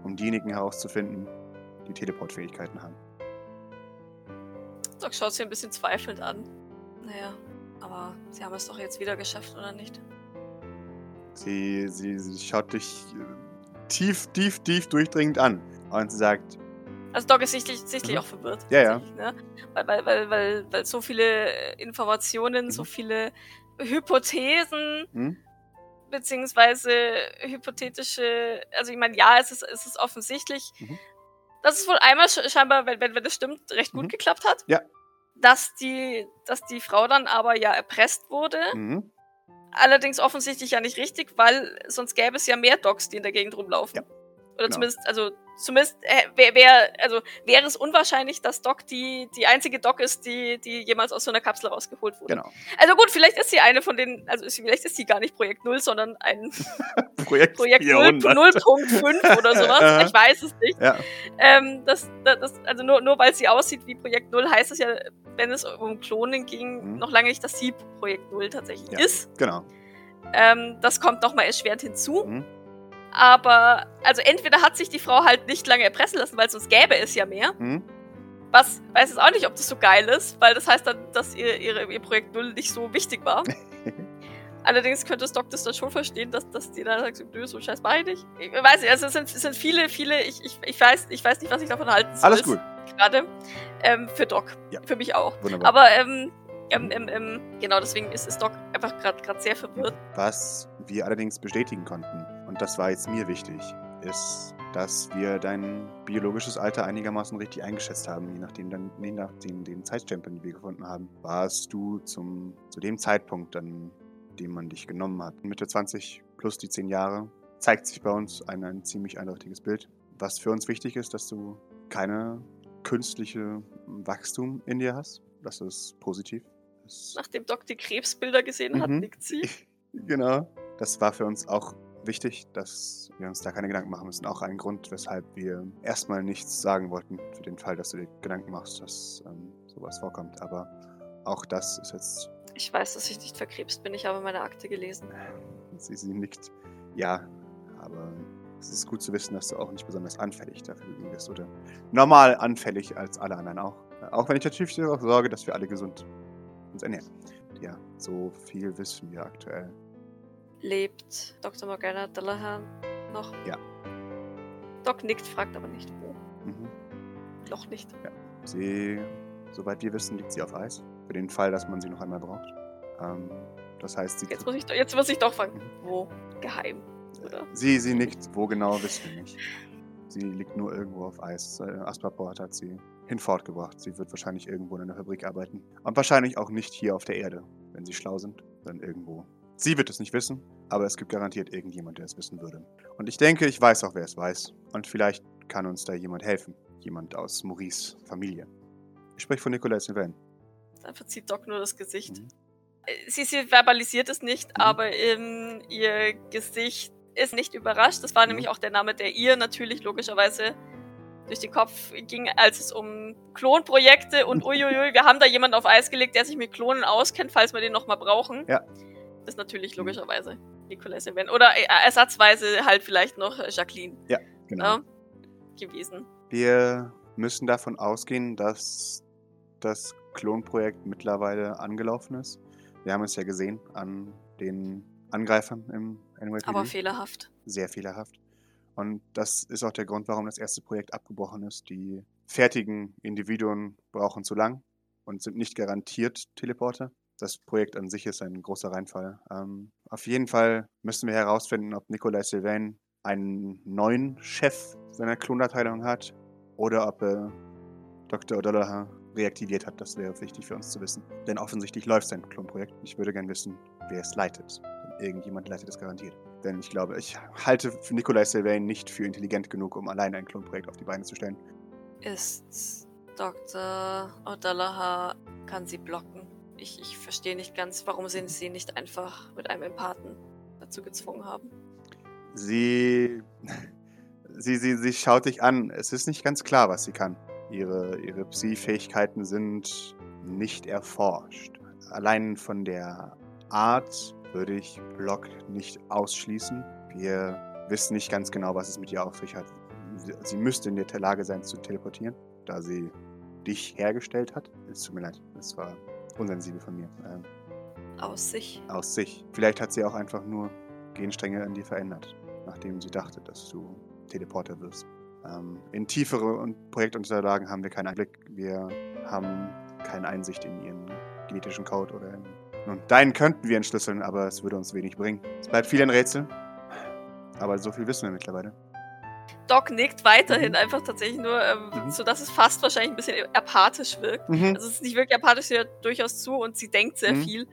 um diejenigen herauszufinden, die Teleportfähigkeiten haben. Doc schaut sie ein bisschen zweifelnd an. Naja, aber sie haben es doch jetzt wieder geschafft, oder nicht? Sie, sie, sie schaut dich äh, tief, tief, tief durchdringend an und sie sagt, Also Doc ist sichtlich, sichtlich Mhm. auch verwirrt. Ja, ja. Ne? Weil, weil, weil, weil, weil so viele Informationen, so Mhm. viele Hypothesen, hm? beziehungsweise hypothetische, also ich meine, ja, es ist, es ist offensichtlich, Mhm. dass es wohl einmal sch- scheinbar, wenn, wenn, wenn das stimmt, recht gut Mhm. geklappt hat. Ja. Dass die, dass die Frau dann aber ja erpresst wurde. Mhm. Allerdings offensichtlich ja nicht richtig, weil sonst gäbe es ja mehr Docs, die in der Gegend rumlaufen. Ja, Oder genau. zumindest, also zumindest äh, wär, wär, also wäre es unwahrscheinlich, dass Doc die, die einzige Doc ist, die, die jemals aus so einer Kapsel rausgeholt wurde. Genau. Also gut, vielleicht ist sie eine von den, also ist, vielleicht ist sie gar nicht Projekt Null, sondern ein Projekt, Projekt 400. 0.5 oder sowas. Ich weiß es nicht. Ja, Ähm, das, das, also nur, nur weil sie aussieht wie Projekt Null, heißt es ja, wenn es um Klonen ging, Mhm. noch lange nicht, dass sie Projekt Null tatsächlich Ja. ist. genau. Ähm, das kommt nochmal erschwerend hinzu. Mhm. Aber, also entweder hat sich die Frau halt nicht lange erpressen lassen, weil sonst gäbe es ja mehr. Mhm. Was, weiß jetzt auch nicht, ob das so geil ist, weil das heißt dann, dass ihr, ihre, ihr Projekt Null nicht so wichtig war. Allerdings könnte das Doc das dann schon verstehen, dass, dass die dann sagt, so, nö, so scheiß mach ich nicht. Ich weiß nicht, also es sind, es sind viele, viele, ich, ich, ich, weiß, ich weiß nicht, was ich davon halten soll. Alles gut. Gerade. Ähm, für Doc. Ja. Für mich auch. Wunderbar. Aber, ähm, ähm, ähm, ähm, genau, deswegen ist, ist Doc einfach gerade sehr verwirrt. Was wir allerdings bestätigen konnten, und das war jetzt mir wichtig, ist, dass wir dein biologisches Alter einigermaßen richtig eingeschätzt haben, je nachdem dann, je nach den, den Zeitstempeln, die wir gefunden haben. Warst du zum, zu dem Zeitpunkt, an dem man dich genommen hat, Mitte 20 plus die 10 Jahre, zeigt sich bei uns ein, ein ziemlich eindeutiges Bild. Was für uns wichtig ist, dass du keine künstliche Wachstum in dir hast. Das ist positiv. Das Nachdem Doc die Krebsbilder gesehen hat, Mhm. nickt sie. Genau. Das war für uns auch wichtig, dass wir uns da keine Gedanken machen müssen. Auch ein Grund, weshalb wir erstmal nichts sagen wollten, für den Fall, dass du dir Gedanken machst, dass ähm, sowas vorkommt. Aber auch das ist jetzt, Ich weiß, dass ich nicht verkrebst bin. Ich habe meine Akte gelesen. sie, sie nickt. Ja, aber es ist gut zu wissen, dass du auch nicht besonders anfällig dafür bist oder normal anfällig als alle anderen auch. Auch wenn ich natürlich dafür sorge, dass wir alle gesund uns ernähren. Ja, so viel wissen wir aktuell. Lebt Dr. Morgana Dallahan noch? Ja. Doc nickt, fragt aber nicht wo. Mhm. Noch nicht. Sie, soweit wir wissen, liegt sie auf Eis. Für den Fall, dass man sie noch einmal braucht. Ähm, das heißt, sie, Jetzt muss ich, jetzt muss ich doch fragen. Mhm. Wo? Geheim. Oder? sie, sie nickt. Wo genau, wissen wir nicht. Sie liegt nur irgendwo auf Eis. Äh, Asperport hat sie hinfortgebracht. Sie wird wahrscheinlich irgendwo in einer Fabrik arbeiten. Und wahrscheinlich auch nicht hier auf der Erde, wenn sie schlau sind, dann irgendwo. Sie wird es nicht wissen, aber es gibt garantiert irgendjemand, der es wissen würde. Und ich denke, ich weiß auch, wer es weiß. Und vielleicht kann uns da jemand helfen. Jemand aus Maurice Familie. Ich spreche von Nicolas Sylvain. Dann verzieht Doc nur das Gesicht. Mhm. Äh, Sie, sie verbalisiert es nicht, Mhm. aber ähm, ihr Gesicht ist nicht überrascht. Das war Mhm. nämlich auch der Name, der ihr natürlich logischerweise durch den Kopf ging, als es um Klonprojekte und uiuiui, wir haben da jemanden auf Eis gelegt, der sich mit Klonen auskennt, falls wir den nochmal brauchen. Ja. Das ist natürlich logischerweise Nicolas Sylvain. Oder äh, ersatzweise halt vielleicht noch äh, Jacqueline Genau. ja, gewesen. Wir müssen davon ausgehen, dass das Klonprojekt mittlerweile angelaufen ist. Wir haben es ja gesehen an den Angreifern im NYPD. Aber fehlerhaft. Sehr fehlerhaft. Und das ist auch der Grund, warum das erste Projekt abgebrochen ist. Die fertigen Individuen brauchen zu lang und sind nicht garantiert Teleporter. Das Projekt an sich ist ein großer Reinfall. Ähm, auf jeden Fall müssen wir herausfinden, ob Nikolai Sylvain einen neuen Chef seiner Klonabteilung hat oder ob er Dr. O'Dollahan reaktiviert hat. Das wäre wichtig für uns zu wissen. Denn offensichtlich läuft sein Klonprojekt. Ich würde gerne wissen, wer es leitet. Irgendjemand leitet es garantiert. Denn ich glaube, ich halte für Nikolai Sylvain nicht für intelligent genug, um allein ein Klonprojekt auf die Beine zu stellen. Ist Dr. O'Dollaha, kann sie blocken. Ich, ich verstehe nicht ganz, warum sie sie nicht einfach mit einem Empathen dazu gezwungen haben. Sie, sie, sie, sie schaut dich an. Es ist nicht ganz klar, was sie kann. Ihre, ihre Psi-Fähigkeiten sind nicht erforscht. Allein von der Art würde ich Block nicht ausschließen. Wir wissen nicht ganz genau, was es mit ihr auf sich hat. Sie, müsste in der Lage sein zu teleportieren, da sie dich hergestellt hat. Es tut mir leid, das war unsensibel von mir. Ähm, Aus sich. aus sich. Vielleicht hat sie auch einfach nur Genstränge an dir verändert, nachdem sie dachte, dass du Teleporter wirst. Ähm, in tiefere Projektunterlagen haben wir keinen Einblick. Wir haben keine Einsicht in ihren genetischen Code oder in. Nun, deinen könnten wir entschlüsseln, aber es würde uns wenig bringen. Es bleibt viel ein Rätsel. Aber so viel wissen wir mittlerweile. Doc nickt weiterhin Mhm. einfach tatsächlich nur, ähm, Mhm. sodass es fast wahrscheinlich ein bisschen apathisch wirkt. Mhm. Also es ist nicht wirklich apathisch, sie hört durchaus zu und sie denkt sehr Mhm. viel.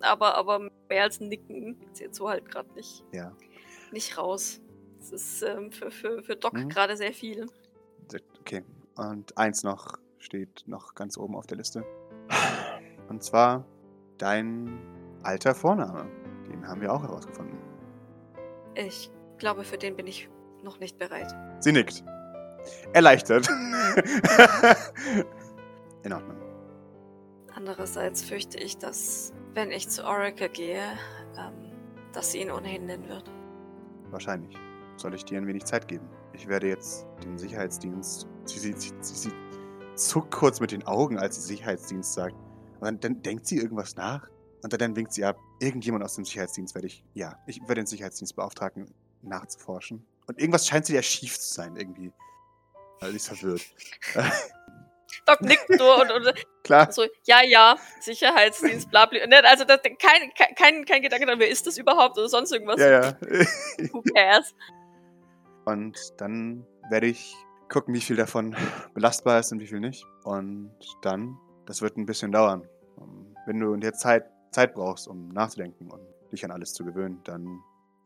Aber, aber mehr als ein Nicken sie jetzt so halt gerade nicht, Ja. nicht raus. Das ist ähm, für, für, für Doc Mhm. gerade sehr viel. Okay. Und eins noch steht noch ganz oben auf der Liste. Und zwar dein alter Vorname. Den haben wir auch herausgefunden. Ich glaube, für den bin ich noch nicht bereit. Sie nickt. Erleichtert. In Ordnung. Andererseits fürchte ich, dass, wenn ich zu Oracle gehe, ähm, dass sie ihn ohnehin nennen wird. Wahrscheinlich. Soll ich dir ein wenig Zeit geben? Ich werde jetzt den Sicherheitsdienst. Sie, sie, sie, sie, zuckt kurz mit den Augen, als sie Sicherheitsdienst sagt. Und dann, dann denkt sie irgendwas nach. Und dann, dann winkt sie ab. Irgendjemand aus dem Sicherheitsdienst werde ich. Ja, ich werde den Sicherheitsdienst beauftragen, nachzuforschen. Und irgendwas scheint sie ja schief zu sein, irgendwie. Also sie ist verwirrt. Doc nickt nur und, und Klar. so, ja, ja, Sicherheitsdienst, bla, bla. Ne, Also das, kein, kein, kein, kein Gedanke daran, wer ist das überhaupt oder sonst irgendwas. Ja, ja. Who cares? Und dann werde ich gucken, wie viel davon belastbar ist und wie viel nicht. Und dann, das wird ein bisschen dauern. Um, Wenn du in der Zeit, Zeit brauchst, um nachzudenken und dich an alles zu gewöhnen, dann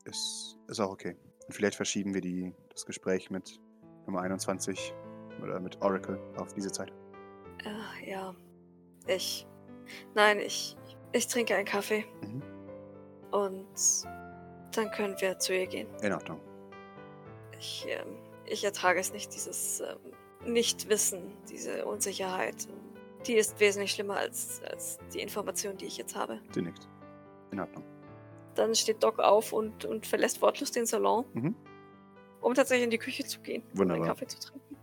ist, ist auch okay. Und vielleicht verschieben wir die, das Gespräch mit Nummer 21 oder mit Oracle auf diese Zeit. Äh, ja, ich. Nein, ich. Ich trinke einen Kaffee. Mhm. Und dann können wir zu ihr gehen. In Ordnung. Ich, ähm, ich ertrage es nicht, dieses ähm, Nichtwissen, diese Unsicherheit. Die ist wesentlich schlimmer als, als die Information, die ich jetzt habe. Sie nickt. In Ordnung. Dann steht Doc auf und, und verlässt wortlos den Salon, Mhm. um tatsächlich in die Küche zu gehen, um Wunderbar. einen Kaffee zu trinken.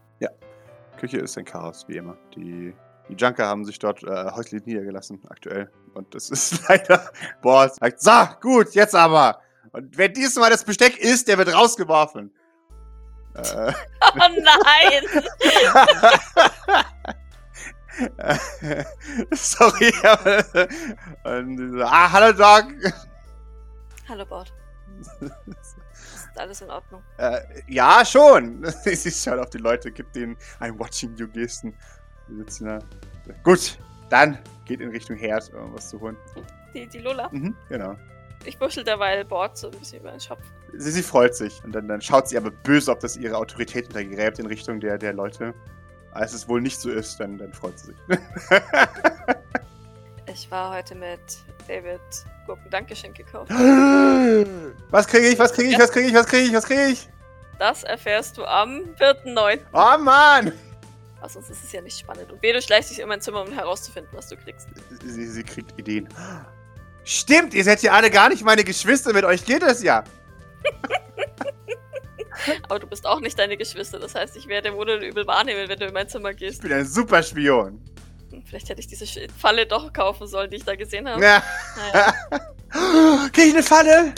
Küche ist ein Chaos, wie immer. Die, die Junker haben sich dort äh, häuslich niedergelassen, aktuell. Und das ist leider. Boah, sagt, so, gut, jetzt aber. Und wer diesmal das Besteck isst, der wird rausgeworfen. Äh, Oh nein! Sorry, aber. Und die so, ah, hallo Doc. Hallo Bord. Ist alles in Ordnung? Äh, ja, schon. Sie schaut auf die Leute, gibt denen ein Watching You Gesten. Die sitzen da. Gut, dann geht in Richtung Herd, um was zu holen. Die, die Lola. Mhm, genau. Ich wuschel derweil Bord so ein bisschen über den Schopf. Sie, sie freut sich. Und dann, dann schaut sie aber böse, ob das ihre Autorität untergräbt in Richtung der, der Leute. Als es wohl nicht so ist, dann, dann freut sie sich. Ich war heute mit David Gurken-Dankeschön gekauft. was kriege ich, was kriege ich, was kriege ich, was kriege ich, was kriege ich? Das erfährst du am 4.9. Oh Mann! Was sonst ist es ja nicht spannend. Und Bede schleicht sich in mein Zimmer, um herauszufinden, was du kriegst. Sie, sie kriegt Ideen. Stimmt, ihr seid ja alle gar nicht meine Geschwister, mit euch geht es ja. Aber du bist auch nicht deine Geschwister. Das heißt, ich werde wohl oder übel wahrnehmen, wenn du in mein Zimmer Ich gehst. bin ein super Spion. Hm, Vielleicht hätte ich diese Falle doch kaufen sollen, die ich da gesehen habe. Ja. Naja, Krieg ich eine Falle?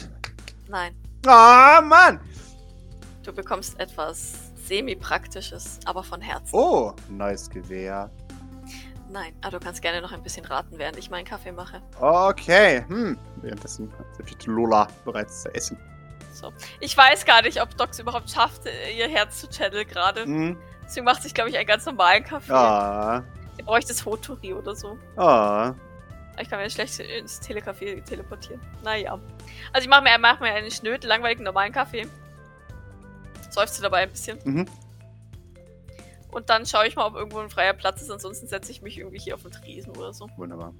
nein. Oh Mann! Du bekommst etwas semi-praktisches, aber von Herzen. Oh, neues Gewehr. Nein, aber du kannst gerne noch ein bisschen raten, während ich meinen Kaffee mache. Okay, hm. Währenddessen serviert Lola bereits zu essen. So. Ich weiß gar nicht, ob Docs überhaupt schafft, ihr Herz zu channeln gerade. Hm. Sie macht sich, glaube ich, einen ganz normalen Kaffee. Ah. Sie bräuchte das Fotori oder so. Ah. Ich kann mir schlecht ins Telecafé teleportieren. Naja. Also ich mache mir, mach mir einen schnöden, langweiligen, normalen Kaffee. Seufze dabei ein bisschen. Mhm. Und dann schaue ich mal, ob irgendwo ein freier Platz ist. Ansonsten setze ich mich irgendwie hier auf den Tresen oder so. Wunderbar.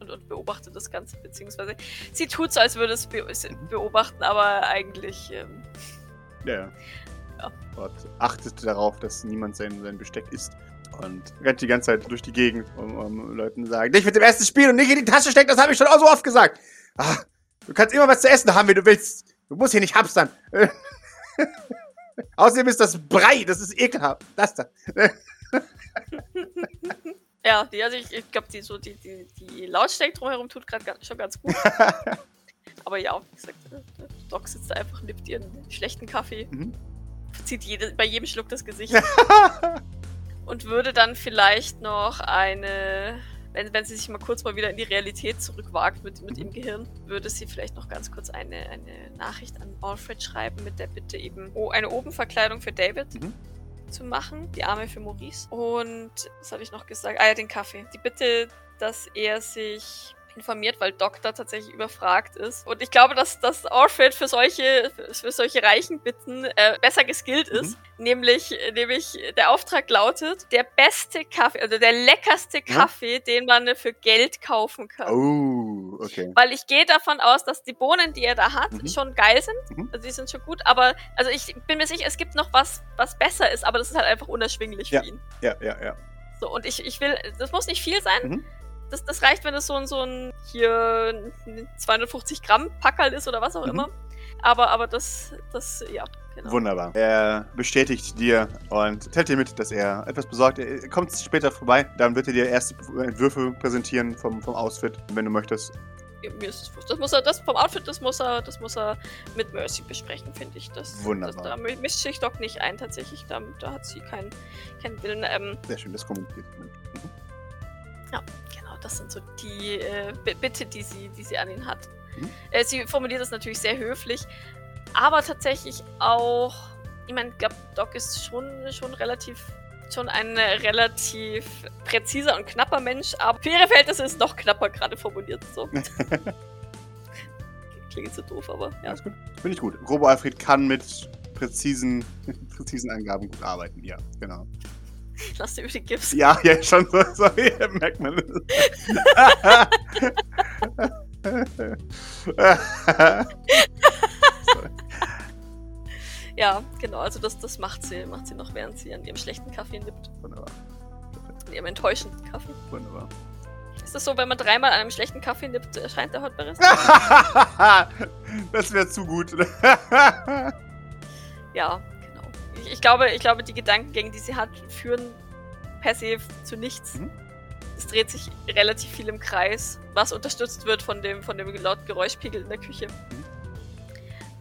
Und, und beobachte das Ganze. Beziehungsweise sie tut so, als würde es be Mhm. beobachten, aber eigentlich... Ähm, Ja, ja. Ja. Und achtet darauf, dass niemand sein, sein Besteck isst. Und rennt die ganze Zeit durch die Gegend, um, um Leuten zu sagen, nicht mit dem ersten Spiel und nicht in die Tasche stecken, das habe ich schon auch so oft gesagt. Ah, du kannst immer was zu essen haben, wenn du willst. Du musst hier nicht hamstern. Außerdem ist das Brei, das ist ekelhaft. Das da. ja, die, also ich, ich glaube, die, so, die, die, die Lautstärke drumherum tut gerade schon ganz gut. aber ja, wie gesagt, äh, Doc sitzt da einfach, nippt ihren schlechten Kaffee, Mhm. verzieht jede, bei jedem Schluck das Gesicht. und würde dann vielleicht noch eine, wenn, wenn sie sich mal kurz mal wieder in die Realität zurückwagt mit, mit Mhm. ihrem Gehirn, würde sie vielleicht noch ganz kurz eine, eine Nachricht an Alfred schreiben mit der Bitte eben, oh, eine Obenverkleidung für David Mhm. Zu machen, die Arme für Maurice. Und was habe ich noch gesagt? Ah ja, den Kaffee. Die Bitte, dass er sich informiert, weil Doc da tatsächlich überfragt ist. Und ich glaube, dass, dass Alfred für solche, für solche reichen Bitten äh, besser geskillt Mhm. ist. Nämlich, nämlich der Auftrag lautet, der beste Kaffee, also der leckerste Kaffee, den man für Geld kaufen kann. oh, okay. Weil ich gehe davon aus, dass die Bohnen, die er da hat, Mhm. schon geil sind. Mhm. Also die sind schon gut. Aber also ich bin mir sicher, es gibt noch was, was besser ist, aber das ist halt einfach unerschwinglich Ja. für ihn. Ja, ja, ja. So, und ich, ich will, das muss nicht viel sein. Das, das reicht, wenn es so ein, so ein hier 250 Gramm Packerl ist oder was auch Mhm. immer. Aber, aber das, das, ja, genau. Wunderbar. Er bestätigt dir und teilt dir mit, dass er etwas besorgt. Er kommt später vorbei, dann wird er dir erste Entwürfe präsentieren vom, vom Outfit, wenn du möchtest. Ja. Das muss er, das vom Outfit, das muss er, das muss er mit Mercy besprechen, finde ich. Das, Wunderbar. Das, da mi- mischt sich Doc nicht ein, tatsächlich. Da, da hat sie keinen keinen Willen. Ähm, Sehr schön, das kommuniziert. Mhm. Das sind so die äh, Bitte, die sie, die sie an ihn hat. Mhm. Äh, sie formuliert das natürlich sehr höflich, aber tatsächlich auch, ich meine, ich glaube, Doc ist schon, schon relativ, schon ein relativ präziser und knapper Mensch, aber für ihre Verhältnisse ist noch knapper gerade formuliert. So. Klingt so doof, aber ja. Alles gut. Finde ich gut. Robo Alfred kann mit präzisen, präzisen Angaben gut arbeiten. Ja, genau. Lass dir über die Gips. Ja, ja, schon so, so ja, merkt man. Ja, genau, also das, das macht sie, macht sie noch, während sie an ihrem schlechten Kaffee nippt. wunderbar, An ihrem enttäuschenden Kaffee. wunderbar. Ist das so, wenn man dreimal an einem schlechten Kaffee nippt, erscheint der Hot Barista? das wäre zu gut. Ja. Ich, ich, glaube, ich glaube, die Gedankengänge, die sie hat, führen per se zu nichts. Mhm. Es dreht sich relativ viel im Kreis, was unterstützt wird von dem, von dem lauten Geräuschpegel in der Küche. Mhm.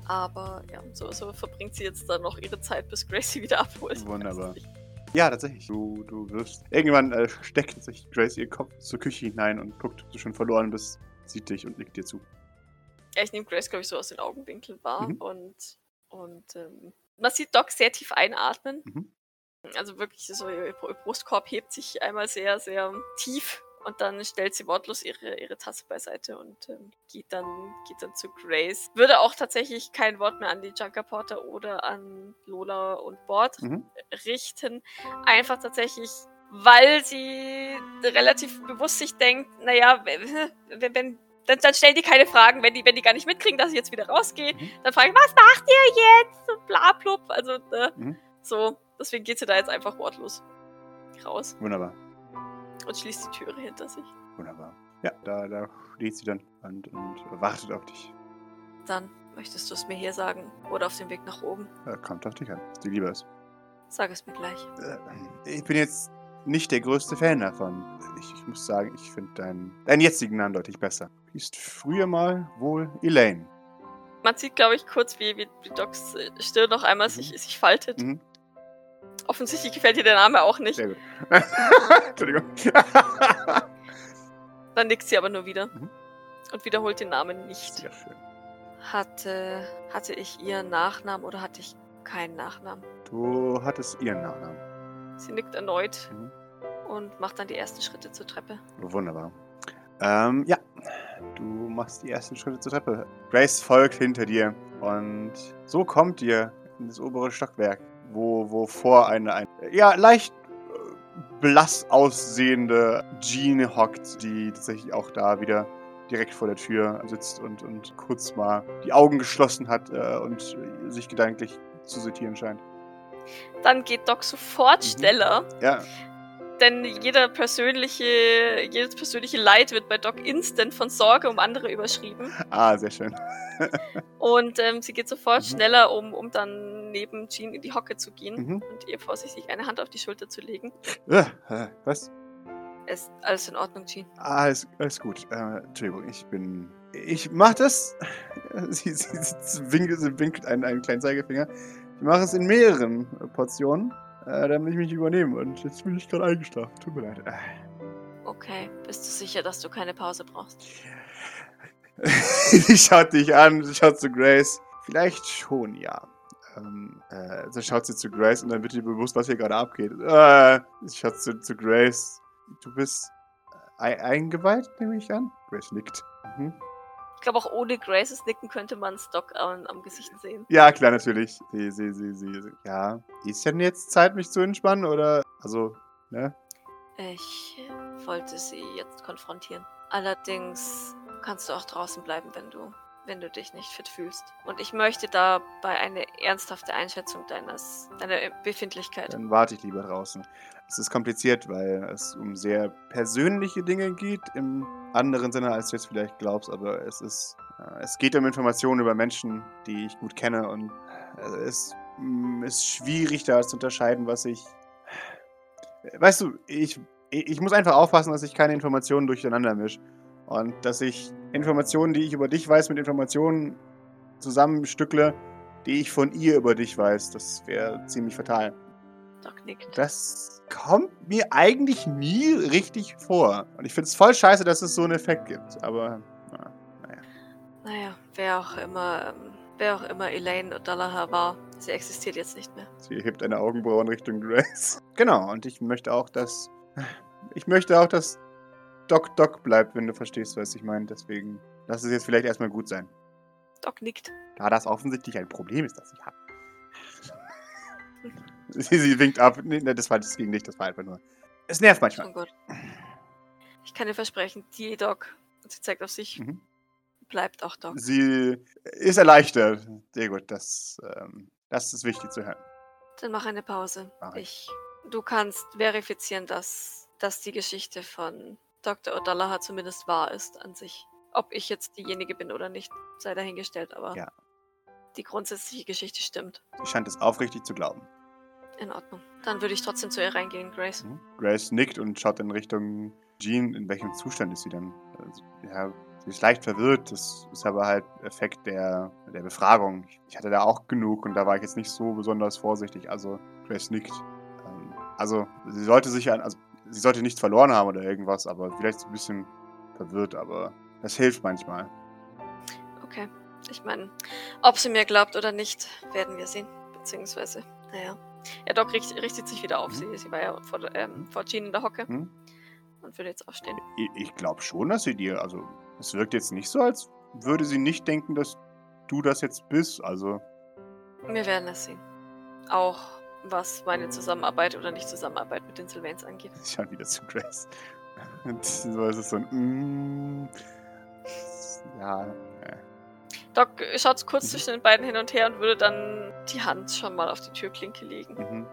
Aber ja, so, so verbringt sie jetzt dann noch ihre Zeit, bis Gracie wieder abholt. Wunderbar. Ja, tatsächlich. Du, du wirst. Irgendwann äh, steckt sich Grace ihr Kopf zur Küche hinein und guckt, ob du schon verloren bist, sieht dich und nickt dir zu. Ja, ich nehme Grace, glaube ich, so aus den Augenwinkeln wahr Mhm. und, und ähm, man sieht Doc sehr tief einatmen. Mhm. Also wirklich so, ihr Br- Brustkorb hebt sich einmal sehr, sehr tief und dann stellt sie wortlos ihre, ihre Tasse beiseite und ähm, geht, dann, geht dann zu Grace. Würde auch tatsächlich kein Wort mehr an die Junker Porter oder an Lola und Bord Mhm. richten. Einfach tatsächlich, weil sie relativ bewusst sich denkt, naja, wenn, wenn dann, dann stellen die keine Fragen, wenn die, wenn die gar nicht mitkriegen, dass ich jetzt wieder rausgehe. Mhm. Dann fragen, was macht ihr jetzt? Und bla blub. Also, äh, Mhm. so, deswegen geht sie da jetzt einfach wortlos raus Wunderbar. und schließt die Türe hinter sich. Wunderbar. Ja, da, da steht sie dann und, und wartet auf dich. Dann möchtest du es mir hier sagen oder auf dem Weg nach oben. Ja, kommt auf dich an, was dir lieber ist. Sag es mir gleich. Äh, Ich bin jetzt nicht der größte Fan davon. Ich, ich muss sagen, ich finde deinen, deinen jetzigen Namen deutlich besser. Hieß früher mal wohl Elaine. Man sieht, glaube ich, kurz, wie, wie, Docs äh, Stirn noch einmal Mhm. sich, sich faltet. Mhm. Offensichtlich gefällt ihr der Name auch nicht. Sehr gut. Entschuldigung. Dann nickt sie aber nur wieder. Mhm. Und wiederholt den Namen nicht. Sehr schön. Hatte, hatte ich ihren Nachnamen oder hatte ich keinen Nachnamen? Du hattest ihren Nachnamen. Sie nickt erneut Mhm. und macht dann die ersten Schritte zur Treppe. Wunderbar. Ähm, ja. Du machst die ersten Schritte zur Treppe. Grace folgt hinter dir. Und so kommt ihr in das obere Stockwerk, wo, wo vor eine, ein, ja, leicht äh, blass aussehende Jean hockt, die tatsächlich auch da wieder direkt vor der Tür sitzt und, und kurz mal die Augen geschlossen hat äh, und sich gedanklich zu sortieren scheint. Dann geht Doc sofort Mhm. schneller, Ja, denn jeder persönliche, jedes persönliche Leid wird bei Doc instant von Sorge um andere überschrieben. ah, sehr schön. Und ähm, sie geht sofort Mhm. schneller, um, um dann neben Jean in die Hocke zu gehen Mhm. und ihr vorsichtig eine Hand auf die Schulter zu legen. Äh, äh, was? Ist alles in Ordnung, Jean. Alles, alles gut. Äh, Entschuldigung, ich bin. Ich mach das. Sie, sie, sie winkelt, sie winkelt einen, einen kleinen Zeigefinger. Ich mache es in mehreren Portionen, äh, damit ich mich übernehme. Und jetzt bin ich gerade eingeschlafen. Tut mir leid. Äh. Okay, bist du sicher, dass du keine Pause brauchst? sie schaut dich an, sie schaut zu Grace. Vielleicht schon, ja. Ähm, äh, so schaut sie zu Grace und dann wird ihr bewusst, was hier gerade abgeht. Äh, sie schaut zu, zu Grace. Du bist ei- eingeweiht, nehme ich an? Grace nickt. Mhm. Ich glaube, auch ohne Graces Nicken könnte man Doc am, am Gesicht sehen. Ja, klar, natürlich. Sie, sie, sie, sie, sie. Ja. Ist denn jetzt Zeit, mich zu entspannen? Oder, also, ne? Ich wollte sie jetzt konfrontieren. Allerdings kannst du auch draußen bleiben, wenn du, wenn du dich nicht fit fühlst. Und ich möchte dabei eine ernsthafte Einschätzung deines, deiner Befindlichkeit. Dann warte ich lieber draußen. Es ist kompliziert, weil es um sehr persönliche Dinge geht, im anderen Sinne, als du jetzt vielleicht glaubst, aber es ist, äh, es geht um Informationen über Menschen, die ich gut kenne und äh, es mm, ist schwierig da zu unterscheiden, was ich, weißt du, ich, ich muss einfach aufpassen, dass ich keine Informationen durcheinander mische und dass ich Informationen, die ich über dich weiß, mit Informationen zusammenstückle, die ich von ihr über dich weiß. Das wäre ziemlich fatal. Doc nickt. Das kommt mir eigentlich nie richtig vor. Und ich finde es voll scheiße, dass es so einen Effekt gibt. Aber na, Naja, wer auch immer, ähm, wer auch immer Elaine O'Dallaher war, sie existiert jetzt nicht mehr. sie hebt eine Augenbraue in Richtung Grace. Genau, und ich möchte auch, dass. Ich möchte auch, dass Doc Doc bleibt, wenn du verstehst, was ich meine. Deswegen lass es jetzt vielleicht erstmal gut sein. Doc nickt. Da das offensichtlich ein Problem ist, das ich habe. sie, sie winkt ab. Nee, das war das ging nicht, das war einfach nur. Es nervt manchmal. Oh Gott. Ich kann dir versprechen, die Doc, und sie zeigt auf sich, Mhm. bleibt auch Doc. Sie ist erleichtert. Sehr gut, das, ähm, das ist wichtig zu hören. Dann mach eine Pause. Mach ich. Ich, du kannst verifizieren, dass, dass die Geschichte von Dr. O'Dallaher zumindest wahr ist an sich. Ob ich jetzt diejenige bin oder nicht, sei dahingestellt, aber Ja. die grundsätzliche Geschichte stimmt. Sie scheint es aufrichtig zu glauben. In Ordnung. Dann würde ich trotzdem zu ihr reingehen, Grace. Mhm. Grace nickt und schaut in Richtung Jean. In welchem Zustand ist sie denn? Also, ja, sie ist leicht verwirrt. Das ist aber halt Effekt der, der Befragung. Ich hatte da auch genug und da war ich jetzt nicht so besonders vorsichtig. Also, Grace nickt. Ähm, also, sie sollte sich an, also, sie sollte nichts verloren haben oder irgendwas, aber vielleicht ein bisschen verwirrt, aber das hilft manchmal. Okay. Ich meine, ob sie mir glaubt oder nicht, werden wir sehen. Beziehungsweise, naja. Ja, Doc richt, richtet sich wieder auf. Mhm. Sie, sie war ja vor, ähm, vor Jean in der Hocke Hm? und würde jetzt aufstehen. Ich, ich glaube schon, dass sie dir, also, es wirkt jetzt nicht so, als würde sie nicht denken, dass du das jetzt bist. Also, Wir werden es sehen. Auch was meine Zusammenarbeit oder nicht Zusammenarbeit mit den Sylvains angeht. Ich schaue wieder zu Grace. Und so ist es so ein. Mm, ja. äh, Doc schaut kurz Mhm. zwischen den beiden hin und her und würde dann die Hand schon mal auf die Türklinke legen. Mhm.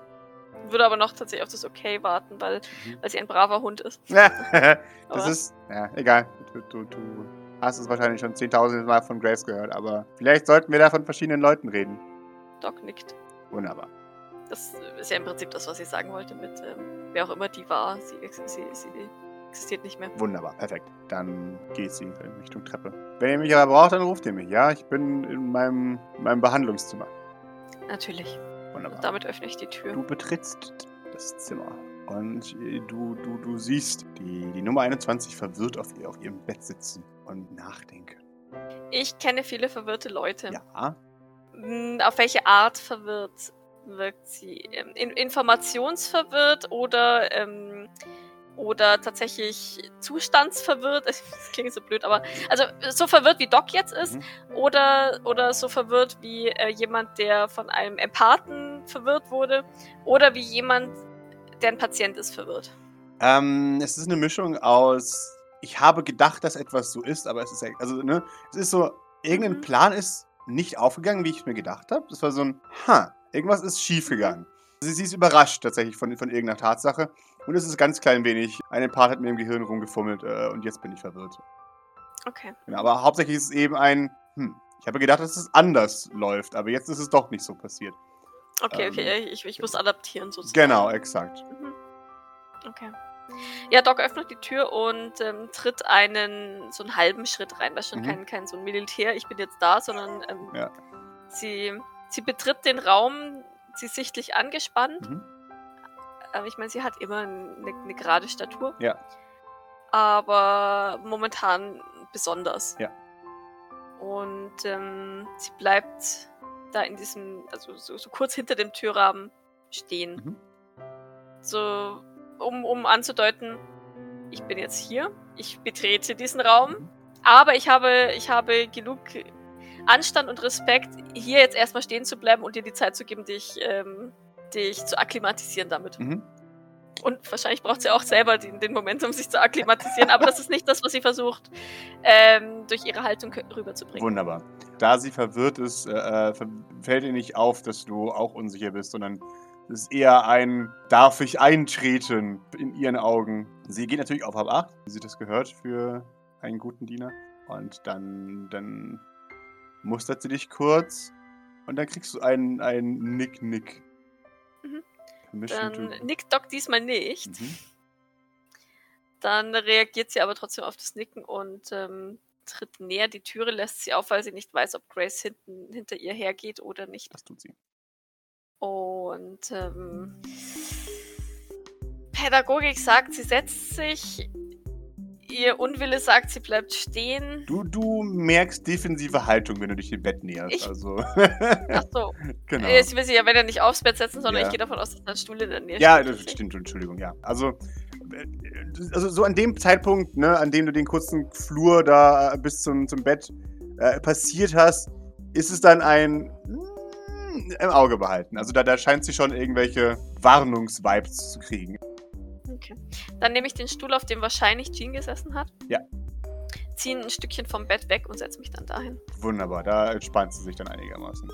Würde aber noch tatsächlich auf das Okay warten, weil, Mhm. weil sie ein braver Hund ist. das Aber- ist. Ja, egal. Du, du, du hast es wahrscheinlich schon zehntausende Mal von Grace gehört, aber vielleicht sollten wir da von verschiedenen Leuten reden. Doc nickt. Wunderbar. Das ist ja im Prinzip das, was ich sagen wollte mit, ähm, wer auch immer die war. Sie, sie, sie existiert nicht mehr. Wunderbar, perfekt. Dann geht sie in Richtung Treppe. Wenn ihr mich aber braucht, dann ruft ihr mich. Ja, ich bin in meinem, meinem Behandlungszimmer. Natürlich. Wunderbar. Und damit öffne ich die Tür. Du betrittst das Zimmer und äh, du, du, du siehst die, die Nummer 21 verwirrt auf, ihr, auf ihrem Bett sitzen und nachdenken. Ich kenne viele verwirrte Leute. Ja, Hm, Auf welche Art verwirrt wirkt sie? Ähm, In informationsverwirrt oder, ähm, oder tatsächlich zustandsverwirrt? Das klingt so blöd, aber also so verwirrt wie Doc jetzt ist Mhm. oder, oder so verwirrt wie äh, jemand, der von einem Empathen verwirrt wurde oder wie jemand, der ein Patient ist, verwirrt. Ähm, es ist eine Mischung aus, ich habe gedacht, dass etwas so ist, aber es ist, also, ne, es ist so, irgendein Mhm. Plan ist nicht aufgegangen, wie ich mir gedacht habe. Das war so ein, ha, irgendwas ist schiefgegangen. Sie, sie ist überrascht tatsächlich von, von irgendeiner Tatsache. Und es ist ganz klein wenig. Ein Part hat mir im Gehirn rumgefummelt äh, und jetzt bin ich verwirrt. Okay. Genau, aber hauptsächlich ist es eben ein, hm, ich habe gedacht, dass es anders läuft, aber jetzt ist es doch nicht so passiert. Okay, Ähm, okay, ich, ich muss adaptieren sozusagen. Genau, exakt. Mhm. Okay. Ja, Doc öffnet die Tür und ähm, tritt einen so einen halben Schritt rein. Das ist schon Mhm. kein, kein so ein Militär, ich bin jetzt da, sondern ähm, Ja. sie, sie betritt den Raum, sie ist sichtlich angespannt. Mhm. Aber ich meine, sie hat immer eine, eine gerade Statur. Ja. Aber momentan besonders. Ja. Und ähm, sie bleibt da in diesem, also so, so kurz hinter dem Türrahmen stehen. Mhm. So, um, um anzudeuten, ich bin jetzt hier, ich betrete diesen Raum, Mhm. aber ich habe, ich habe genug Anstand und Respekt, hier jetzt erstmal stehen zu bleiben und dir die Zeit zu geben, dich, ähm, dich zu akklimatisieren damit. Mhm. Und wahrscheinlich braucht sie auch selber den, den Moment, um sich zu akklimatisieren, aber das ist nicht das, was sie versucht, ähm, durch ihre Haltung rüberzubringen. Wunderbar. Da sie verwirrt ist, äh, äh, fällt ihr nicht auf, dass du auch unsicher bist, sondern es ist eher ein Darf ich eintreten in ihren Augen. Sie geht natürlich auf Hab 8, wie sie das gehört für einen guten Diener. Und dann, dann mustert sie dich kurz und dann kriegst du einen, einen Nick-Nick. Mhm. Permission Dann to- nickt Doc diesmal nicht. Mhm. Dann reagiert sie aber trotzdem auf das Nicken und ähm, tritt näher. Die Türe lässt sie auf, weil sie nicht weiß, ob Grace hinten, hinter ihr hergeht oder nicht. Das tut sie. Und ähm, Pädagogik sagt, sie setzt sich. Ihr Unwille sagt, sie bleibt stehen. Du, du merkst defensive Haltung, wenn du dich dem Bett näherst. Ich- also, Ach so. genau. Sie will sich ja wenn er nicht aufs Bett setzen, sondern Ja. ich gehe davon aus, dass da ein Stuhl in der Nähe Ja, das stimmt, Entschuldigung, ja. Also, äh, also so an dem Zeitpunkt, ne, an dem du den kurzen Flur da äh, bis zum, zum Bett äh, passiert hast, ist es dann ein mm, im Auge behalten. Also da, da scheint sie schon irgendwelche Warnungsvibes zu kriegen. Okay. Dann nehme ich den Stuhl, auf dem wahrscheinlich Jean gesessen hat. Ja. Ziehe ein Stückchen vom Bett weg und setze mich dann dahin. Wunderbar, da entspannt sie sich dann einigermaßen.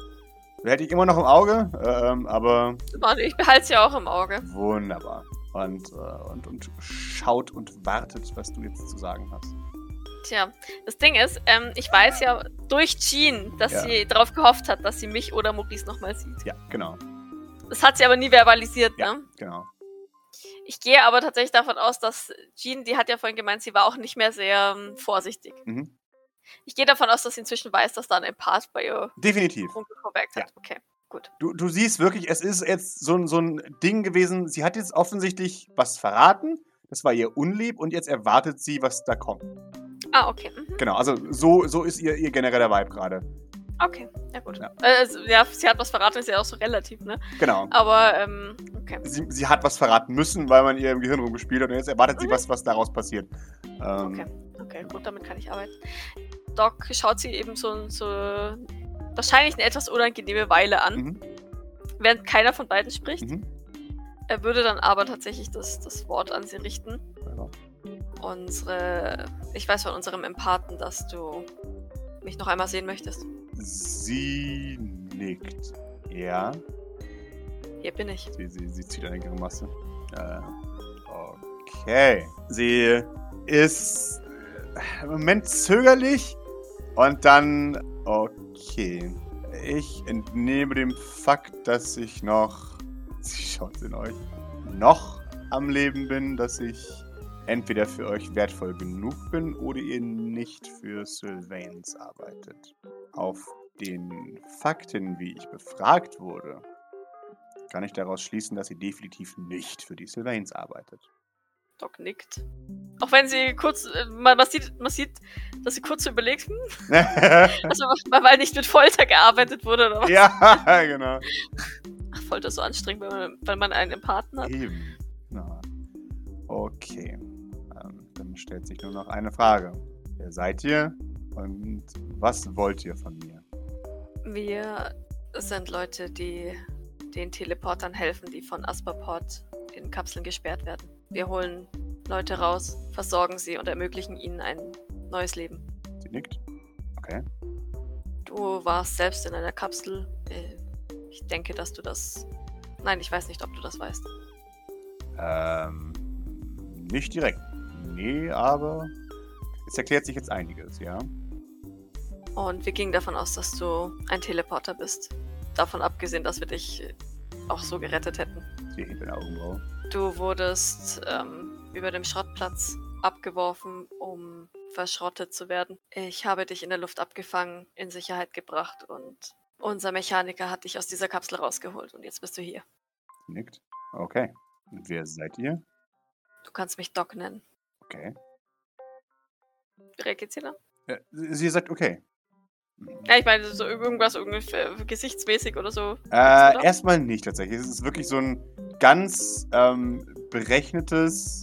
Hätte ich immer noch im Auge, ähm, aber Warte, ich behalte ja auch im Auge. wunderbar. Und, äh, und, und schaut und wartet, was du jetzt zu sagen hast. Tja, das Ding ist, ähm, ich weiß ja durch Jean, dass Ja. sie darauf gehofft hat, dass sie mich oder Maurice nochmal sieht. Ja, genau, Das hat sie aber nie verbalisiert, Ja. ne? genau. Ich gehe aber tatsächlich davon aus, dass Jean, die hat ja vorhin gemeint, sie war auch nicht mehr sehr ähm, vorsichtig. Mhm. Ich gehe davon aus, dass sie inzwischen weiß, dass da ein Empath bei ihr Definitiv. hat. Okay, gut. Du, du siehst wirklich, es ist jetzt so, ein- so ein Ding gewesen. Sie hat jetzt offensichtlich was verraten. Das war ihr unlieb und jetzt erwartet sie, was da kommt. Ah, okay. Mhm. Genau, also so, so ist ihr, ihr genereller Vibe gerade. Okay, ja gut. Ja. Äh, also, ja, sie hat was verraten, ist ja auch so relativ, ne? Genau. Aber, ähm, okay. Sie, sie hat was verraten müssen, weil man ihr im Gehirn rumgespielt hat und jetzt erwartet sie, Mhm. was, was daraus passiert. Ähm, Okay, okay, gut, damit kann ich arbeiten. Doc schaut sie eben so, so wahrscheinlich eine etwas unangenehme Weile an, Mhm. während keiner von beiden spricht. Mhm. Er würde dann aber tatsächlich das, das Wort an sie richten. Ja. Unsere, ich weiß von unserem Empathen, dass du mich noch einmal sehen möchtest. Sie nickt. Ja, Hier bin ich. sie, sie, sie zieht eine Grimasse. Äh, okay. Sie ist im Moment zögerlich und dann okay. Ich entnehme dem Fakt, dass ich noch, sie schaut in euch, noch am Leben bin, dass ich entweder für euch wertvoll genug bin oder ihr nicht für Sylvains arbeitet. Auf den Fakten, wie ich befragt wurde, kann ich daraus schließen, dass sie definitiv nicht für die Sylvains arbeitet. Doc nickt. Auch wenn sie kurz, äh, man, man, sieht, man sieht, dass sie kurz überlegt, hm, also weil nicht mit Folter gearbeitet wurde oder was. ja, genau. Ach, Folter ist so anstrengend, weil man, weil man einen Empathen hat. Eben. Na. Okay. Dann stellt sich nur noch eine Frage. Wer seid ihr und was wollt ihr von mir? Wir sind Leute, die den Teleportern helfen, die von Asperport in Kapseln gesperrt werden. Wir holen Leute raus, versorgen sie und ermöglichen ihnen ein neues Leben. Sie nickt. Okay. Du warst selbst in einer Kapsel. Äh, Ich denke, dass du das. Nein, ich weiß nicht, ob du das weißt. Ähm, nicht direkt. Nee, aber es erklärt sich jetzt einiges, ja. Und wir gingen davon aus, dass du ein Teleporter bist. Davon abgesehen, dass wir dich auch so gerettet hätten. Sie hebt eine Augenbraue. Du wurdest ähm, über dem Schrottplatz abgeworfen, um verschrottet zu werden. Ich habe dich in der Luft abgefangen, in Sicherheit gebracht und unser Mechaniker hat dich aus dieser Kapsel rausgeholt und jetzt bist du hier. Nickt. Okay. Und wer seid ihr? Du kannst mich Doc nennen. Okay. Reagiert sie da? Äh, sie sagt okay. Ja, ich meine, so irgendwas ungefähr gesichtsmäßig oder so. Äh, erstmal nicht tatsächlich. Es ist wirklich so ein ganz ähm, berechnetes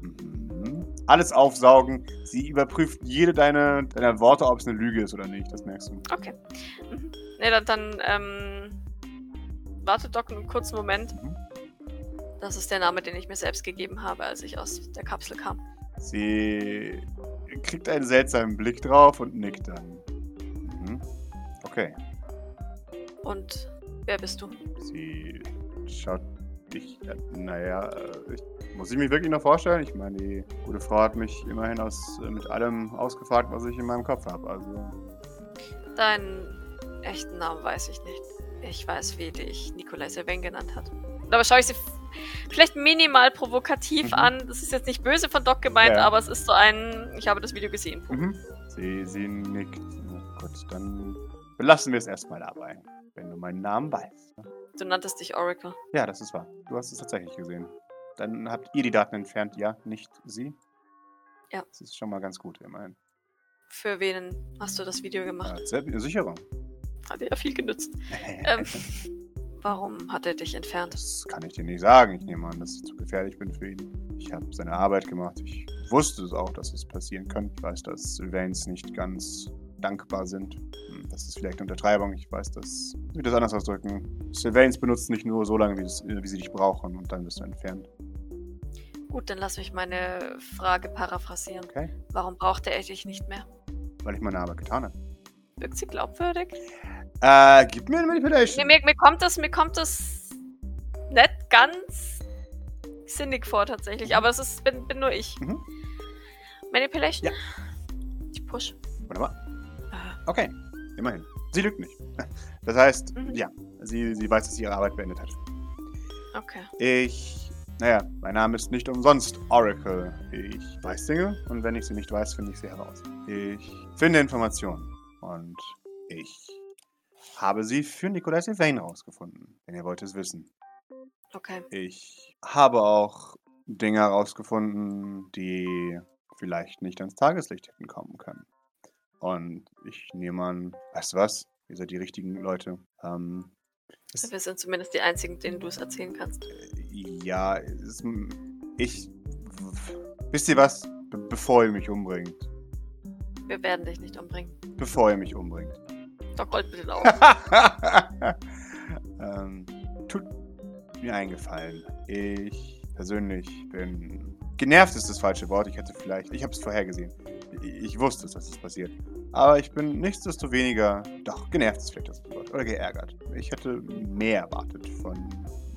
mhm. alles aufsaugen. Sie überprüft jede deiner deiner Worte, ob es eine Lüge ist oder nicht. Das merkst du. Okay. Mhm. Ne, dann, dann ähm, wartet Doc einen kurzen Moment. Mhm. Das ist der Name, den ich mir selbst gegeben habe, als ich aus der Kapsel kam. Sie kriegt einen seltsamen Blick drauf und nickt dann. Mhm. Okay. Und wer bist du? Sie schaut dich. Äh, naja, äh, ich, muss ich mich wirklich noch vorstellen? Ich meine, die gute Frau hat mich immerhin aus, äh, mit allem ausgefragt, was ich in meinem Kopf habe. Also. Deinen echten Namen weiß ich nicht. Ich weiß, wie dich Nikolai Sylvain genannt hat. Aber schaue ich sie vielleicht minimal provokativ Mhm. an. Das ist jetzt nicht böse von Doc gemeint, Ja. aber es ist so ein. Ich habe das Video gesehen. Mhm. Sie, sie nickt. Gut, dann belassen wir es erstmal dabei. Wenn du meinen Namen weißt. Du nanntest dich Oracle. Ja, das ist wahr. Du hast es tatsächlich gesehen. Dann habt ihr die Daten entfernt, ja, nicht sie? Ja. Das ist schon mal ganz gut, immerhin. Für wen hast du das Video gemacht? Ja, Sicherung. Hat ja viel genützt. Ähm, warum hat er dich entfernt? Das kann ich dir nicht sagen. Ich nehme an, dass ich zu gefährlich bin für ihn. Ich habe seine Arbeit gemacht. Ich wusste es auch, dass es passieren könnte. Ich weiß, dass Sylvains nicht ganz dankbar sind. Hm, Das ist vielleicht eine Untertreibung. Ich weiß, dass. Wie will das anders ausdrücken? Sylvains benutzen nicht nur so lange, wie, es, wie sie dich brauchen und dann bist du entfernt. Gut, dann lass mich meine Frage paraphrasieren. Okay? Warum brauchte er dich nicht mehr? Weil ich meine Arbeit getan habe. Wirkt sie glaubwürdig? Äh, gib mir eine Manipulation. Nee, mir, mir kommt das, mir kommt das nicht ganz sinnig vor tatsächlich, aber es ist, bin, bin nur ich. Mhm. Manipulation? Ja. Ich push. Wunderbar. Ah, Okay, immerhin. Sie lügt nicht. Das heißt, Mhm. ja, sie, sie weiß, dass sie ihre Arbeit beendet hat. Okay. Ich, naja, mein Name ist nicht umsonst Oracle. Ich weiß Dinge und wenn ich sie nicht weiß, finde ich sie heraus. Ich finde Informationen und ich habe sie für Nikolai Sylvain herausgefunden, wenn ihr wollt es wissen. Okay. Ich habe auch Dinge herausgefunden, die vielleicht nicht ans Tageslicht hätten kommen können. Und ich nehme an, weißt du was? Ihr seid die richtigen Leute. Ähm, Wir sind zumindest die einzigen, denen du es erzählen kannst. ja, es, ich. Wisst ihr was? Be bevor ihr mich umbringt. Wir werden dich nicht umbringen. Bevor ihr mich umbringt. Doc rollt den Augen. ähm, tut mir eingefallen. Ich persönlich bin. Genervt ist das falsche Wort. Ich hätte vielleicht. Ich habe es vorhergesehen. Ich, wusste dass es passiert. Aber ich bin nichtsdestoweniger. Doch, genervt ist vielleicht das Wort. Oder geärgert. Ich hätte mehr erwartet von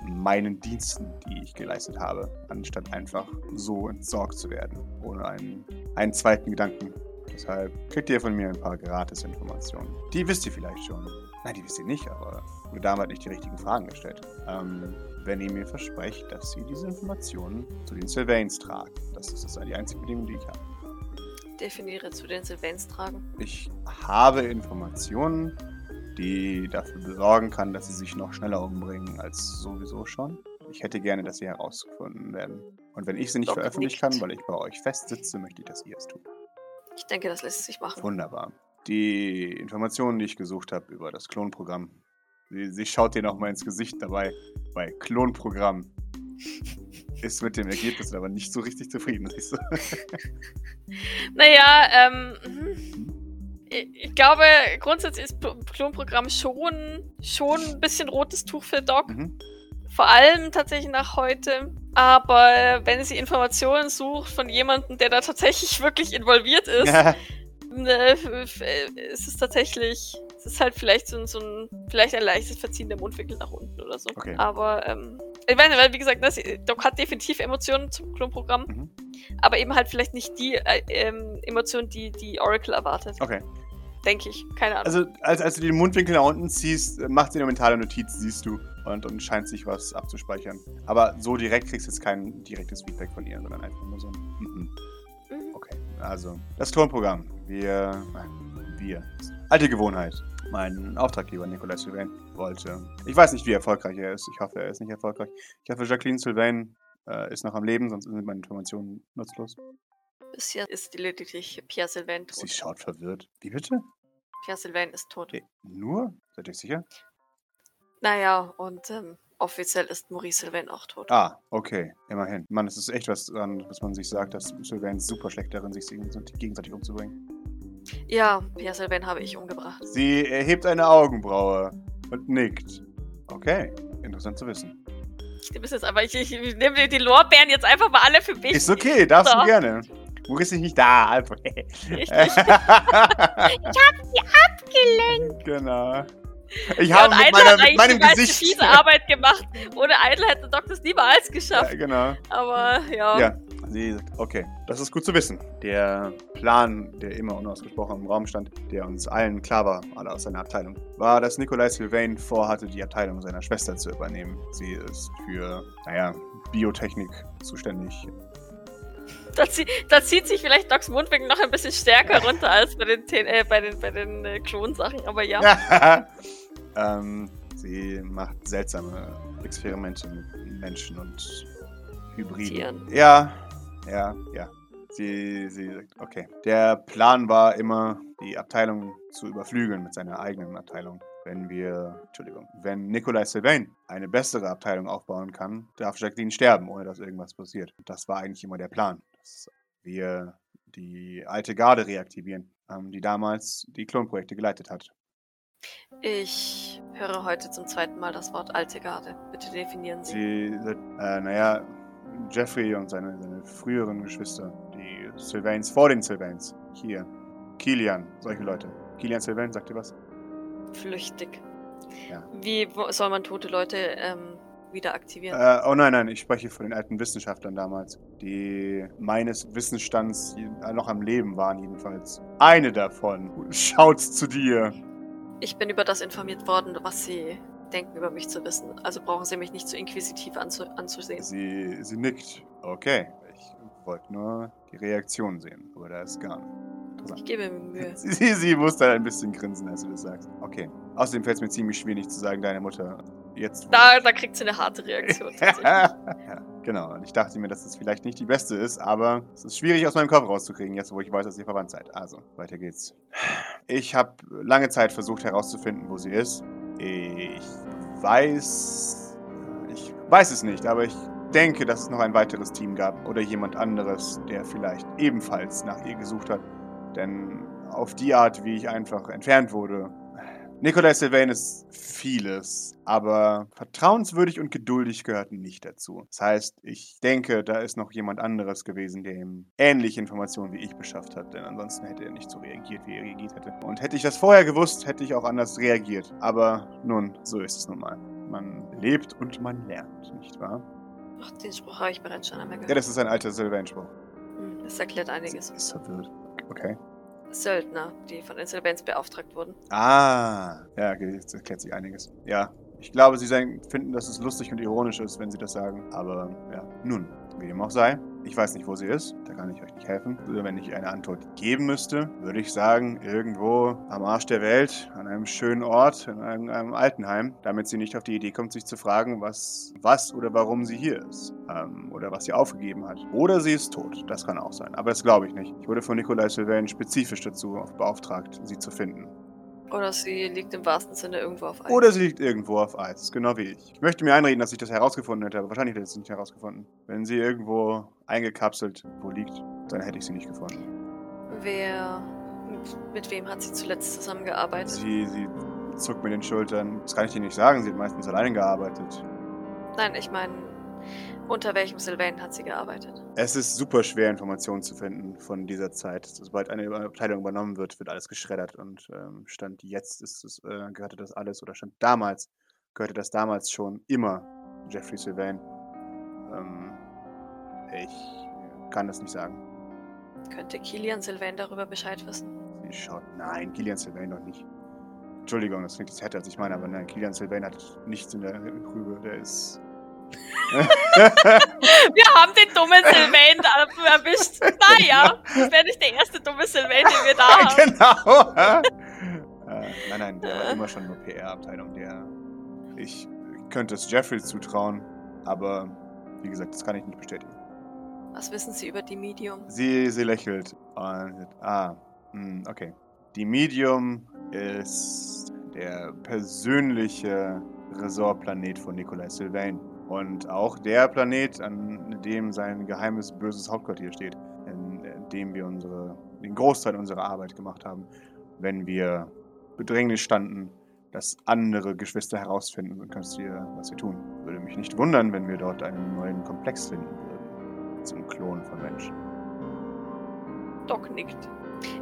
meinen Diensten, die ich geleistet habe, anstatt einfach so entsorgt zu werden. Ohne einen, einen zweiten Gedanken Deshalb kriegt ihr von mir ein paar Gratis-Informationen. Die wisst ihr vielleicht schon. Nein, die wisst ihr nicht, aber nur damals hat nicht die richtigen Fragen gestellt. Ähm, wenn ihr mir versprecht, dass sie diese Informationen zu den Sylvains tragen. Das ist das die einzige Bedingung, die ich habe. Definiere zu den Sylvains tragen. Ich habe Informationen, die dafür besorgen kann, dass sie sich noch schneller umbringen als sowieso schon. Ich hätte gerne, dass sie herausgefunden werden. Und wenn ich sie nicht Doc veröffentlichen nickt. kann, weil ich bei euch festsitze, möchte ich, dass ihr es tut. Ich denke, das lässt sich machen. Wunderbar. Die Informationen, die ich gesucht habe über das Klonprogramm. Sie, sie schaut dir nochmal ins Gesicht dabei. Bei Klonprogramm. Ist mit dem Ergebnis aber nicht so richtig zufrieden, siehst du? Naja, ähm. hm. Ich ich glaube, grundsätzlich ist Klonprogramm schon, schon ein bisschen rotes Tuch für Doc. Mhm. Vor allem tatsächlich nach heute. Aber wenn sie Informationen sucht von jemandem, der da tatsächlich wirklich involviert ist, ne, ist es tatsächlich, es ist halt vielleicht so, ein- so ein, vielleicht ein leichtes Verziehen der Mundwinkel nach unten oder so. Okay. Aber, ähm, ich nicht, weil wie gesagt, das, Doc hat definitiv Emotionen zum Klonprogramm, Mhm. aber eben halt vielleicht nicht die äh, ähm, Emotionen, die die Oracle erwartet. Okay. Denke ich. Keine Ahnung. Also, als, als du den Mundwinkel nach unten ziehst, äh, macht sie eine mentale Notiz, siehst du. Und, und scheint sich was abzuspeichern. Aber so direkt kriegst du jetzt kein direktes Feedback von ihr, sondern einfach nur so ein. Mhm. Mhm. Okay, also das Klonprogramm. Wir, nein, wir. Alte Gewohnheit. Mein Auftraggeber Nicolas Sylvain wollte. Ich weiß nicht, wie erfolgreich er ist. Ich hoffe, er ist nicht erfolgreich. Ich hoffe, Jacqueline Sylvain äh, ist noch am Leben, sonst sind meine Informationen nutzlos. Bisher ist lediglich Pierre Sylvain Sie tot. schaut verwirrt. Wie bitte? Pierre Sylvain ist tot. Äh, Nur? Seid ihr sicher? Naja, und ähm, offiziell ist Maurice Sylvain auch tot. Ah, okay. Immerhin. Mann, es ist echt was dran, was man sich sagt, dass Sylvain super schlecht darin, sich gegenseitig umzubringen. Ja, Pierre Sylvain habe ich umgebracht. Sie erhebt eine Augenbraue und nickt. Okay, interessant zu wissen. Ich nehme es jetzt einfach, ich, ich, ich nehme die- die Lorbeeren jetzt einfach mal alle für mich. Ist okay, darfst So. du gerne. Maurice ist nicht da, einfach. Richtig. Gelenkt. Genau. Ich Ja, habe mit, meiner, mit meinem die Gesicht. fiese Arbeit gemacht. Ohne Idle hätte Doc das niemals Ja, geschafft. genau. Aber ja. Ja, sie sagt, okay, das ist gut zu wissen. Der Plan, der immer unausgesprochen im Raum stand, der uns allen klar war, alle aus seiner Abteilung, war, dass Nikolai Sylvain vorhatte, die Abteilung seiner Schwester zu übernehmen. Sie ist für, naja, Biotechnik zuständig. Da, zie da zieht sich vielleicht Docs Mundwinkel noch ein bisschen stärker runter als bei den, äh, bei den, bei den äh, Klonsachen. Aber ja. ähm, sie macht seltsame Experimente mit Menschen und Hybriden. Tieren. Ja, ja, ja. Sie, sie sagt, okay. Der Plan war immer, die Abteilung zu überflügeln mit seiner eigenen Abteilung. Wenn wir, Entschuldigung, wenn Nikolai Sylvain eine bessere Abteilung aufbauen kann, darf Jacqueline sterben, ohne dass irgendwas passiert. Das war eigentlich immer der Plan. Dass wir die alte Garde reaktivieren, ähm, die damals die Klonprojekte geleitet hat. Ich höre heute zum zweiten Mal das Wort alte Garde. Bitte definieren Sie. Sie, äh, naja, Jeffrey und seine, seine früheren Geschwister, die Sylvains vor den Sylvains. Hier, Kilian, solche Leute. Kilian Sylvain, sagt ihr was? Flüchtig. Ja. Wie soll man tote Leute ähm, wieder aktivieren? Äh, oh nein, nein, ich spreche von den alten Wissenschaftlern damals, die meines Wissensstands noch am Leben waren jedenfalls. Eine davon schaut zu dir. Ich bin über das informiert worden, was Sie denken, über mich zu wissen. Also brauchen Sie mich nicht zu inquisitiv anzu anzusehen. Sie, sie nickt. Okay, ich wollte nur die Reaktion sehen, aber da ist gar nicht. Ich gebe mir Mühe. Sie, sie, sie muss dann ein bisschen grinsen, als du das sagst. Okay. Außerdem fällt es mir ziemlich schwierig zu sagen, deine Mutter jetzt. Da, da kriegt sie eine harte Reaktion tatsächlich. ja, genau. Und ich dachte mir, dass das vielleicht nicht die beste ist, aber es ist schwierig aus meinem Kopf rauszukriegen, jetzt wo ich weiß, dass ihr verwandt seid. Also, weiter geht's. Ich habe lange Zeit versucht herauszufinden, wo sie ist. Ich weiß. Ich weiß es nicht, aber ich denke, dass es noch ein weiteres Team gab oder jemand anderes, der vielleicht ebenfalls nach ihr gesucht hat. Denn auf die Art, wie ich einfach entfernt wurde, Nikolai Sylvain ist vieles, aber vertrauenswürdig und geduldig gehörten nicht dazu. Das heißt, ich denke, da ist noch jemand anderes gewesen, der ihm ähnliche Informationen wie ich beschafft hat, denn ansonsten hätte er nicht so reagiert, wie er reagiert hätte. Und hätte ich das vorher gewusst, hätte ich auch anders reagiert. Aber nun, so ist es nun mal. Man lebt und man lernt, nicht wahr? Ach, den Spruch habe ich bereits schon einmal Ja, gehört. das ist ein alter Sylvain-Spruch. Hm, Das erklärt einiges. ist verwirrt. Okay. Söldner, die von Insolvenz beauftragt wurden. Ah, ja, jetzt erklärt sich einiges. Ja, ich glaube, sie finden, dass es lustig und ironisch ist, wenn sie das sagen. Aber ja, nun, wie dem auch sei. Ich weiß nicht, wo sie ist. Da kann ich euch nicht helfen. Wenn ich eine Antwort geben müsste, würde ich sagen, irgendwo am Arsch der Welt, an einem schönen Ort, in einem, einem Altenheim, damit sie nicht auf die Idee kommt, sich zu fragen, was, was oder warum sie hier ist. Ähm, oder was sie aufgegeben hat. Oder sie ist tot. Das kann auch sein. Aber das glaube ich nicht. Ich wurde von Nikolai Sylvain spezifisch dazu beauftragt, sie zu finden. Oder sie liegt im wahrsten Sinne irgendwo auf Eis. Oder sie liegt irgendwo auf Eis, genau wie ich. Ich möchte mir einreden, dass ich das herausgefunden hätte, aber wahrscheinlich hätte ich es nicht herausgefunden. Wenn sie irgendwo eingekapselt wo liegt, dann hätte ich sie nicht gefunden. Wer. Mit, wem hat sie zuletzt zusammengearbeitet? Sie, sie zuckt mit den Schultern. Das kann ich dir nicht sagen, sie hat meistens alleine gearbeitet. Nein, ich meine, unter welchem Sylvain hat sie gearbeitet? Es ist super schwer, Informationen zu finden von dieser Zeit. Sobald eine Abteilung übernommen wird, wird alles geschreddert. Und ähm, Stand jetzt ist es, äh, gehörte das alles, oder Stand damals, gehörte das damals schon immer Jeffrey Sylvain. Ähm, ich kann das nicht sagen. Könnte Kilian Sylvain darüber Bescheid wissen? Sie schaut, nein, Kilian Sylvain noch nicht. Entschuldigung, das klingt jetzt härter, als ich meine, aber nein, Kilian Sylvain hat nichts in der Rübe. Der ist wir haben den dummen Sylvain da erwischt. Naja, das wäre nicht der erste dumme Sylvain, den wir da haben. Genau. äh, nein, nein, der war immer schon nur PR-Abteilung. Der, ich könnte es Jeffrey zutrauen, aber wie gesagt, das kann ich nicht bestätigen. Was wissen Sie über die Medium? Sie, sie lächelt. Und, ah, hm, okay. Die Medium ist der persönliche Resortplanet von Nikolai Sylvain. Und auch der Planet, an dem sein geheimes, böses Hauptquartier steht, in, dem wir unsere, den Großteil unserer Arbeit gemacht haben, wenn wir bedrängnis standen, dass andere Geschwister herausfinden, was wir, was wir tun. Würde mich nicht wundern, wenn wir dort einen neuen Komplex finden würden. Zum Klon von Menschen. Doc nickt.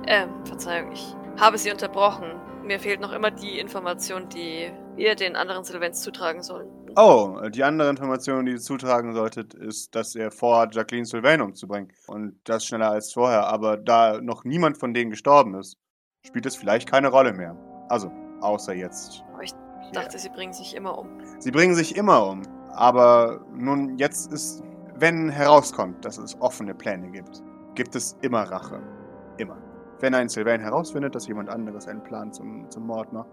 Ähm, Verzeihung, ich habe Sie unterbrochen. Mir fehlt noch immer die Information, die wir den anderen Sylvains zutragen sollen. Oh, die andere Information, die ihr zutragen solltet, ist, dass er vorhat, Jacqueline Sylvain umzubringen. Und das schneller als vorher. Aber da noch niemand von denen gestorben ist, spielt es vielleicht keine Rolle mehr. Also, außer jetzt. Aber ich dachte, sie bringen sich immer um. Sie bringen sich immer um. Aber nun, jetzt ist, wenn herauskommt, dass es offene Pläne gibt, gibt es immer Rache. Immer. Wenn ein Sylvain herausfindet, dass jemand anderes einen Plan zum, zum Mord macht,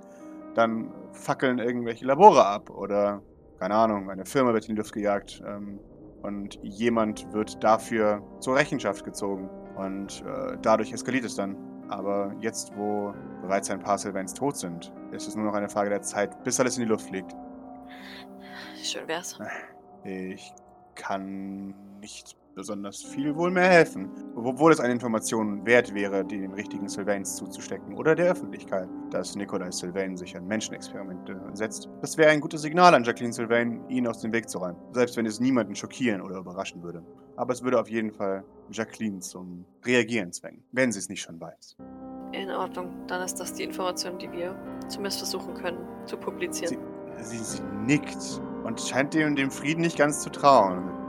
dann fackeln irgendwelche Labore ab oder keine Ahnung, eine Firma wird in die Luft gejagt ähm, und jemand wird dafür zur Rechenschaft gezogen. Und äh, dadurch eskaliert es dann. Aber jetzt, wo bereits ein paar Sylvains tot sind, ist es nur noch eine Frage der Zeit, bis alles in die Luft fliegt. Schön wär's. Ich kann nicht besonders viel wohl mehr helfen. Obwohl es eine Information wert wäre, die den richtigen Sylvains zuzustecken oder der Öffentlichkeit, dass Nikolai Sylvain sich an Menschenexperimente setzt. Das wäre ein gutes Signal an Jacqueline Sylvain, ihn aus dem Weg zu räumen. Selbst wenn es niemanden schockieren oder überraschen würde. Aber es würde auf jeden Fall Jacqueline zum Reagieren zwängen, wenn sie es nicht schon weiß. In Ordnung, dann ist das die Information, die wir zumindest versuchen können zu publizieren. Sie, sie, sie nickt und scheint dem, dem Frieden nicht ganz zu trauen.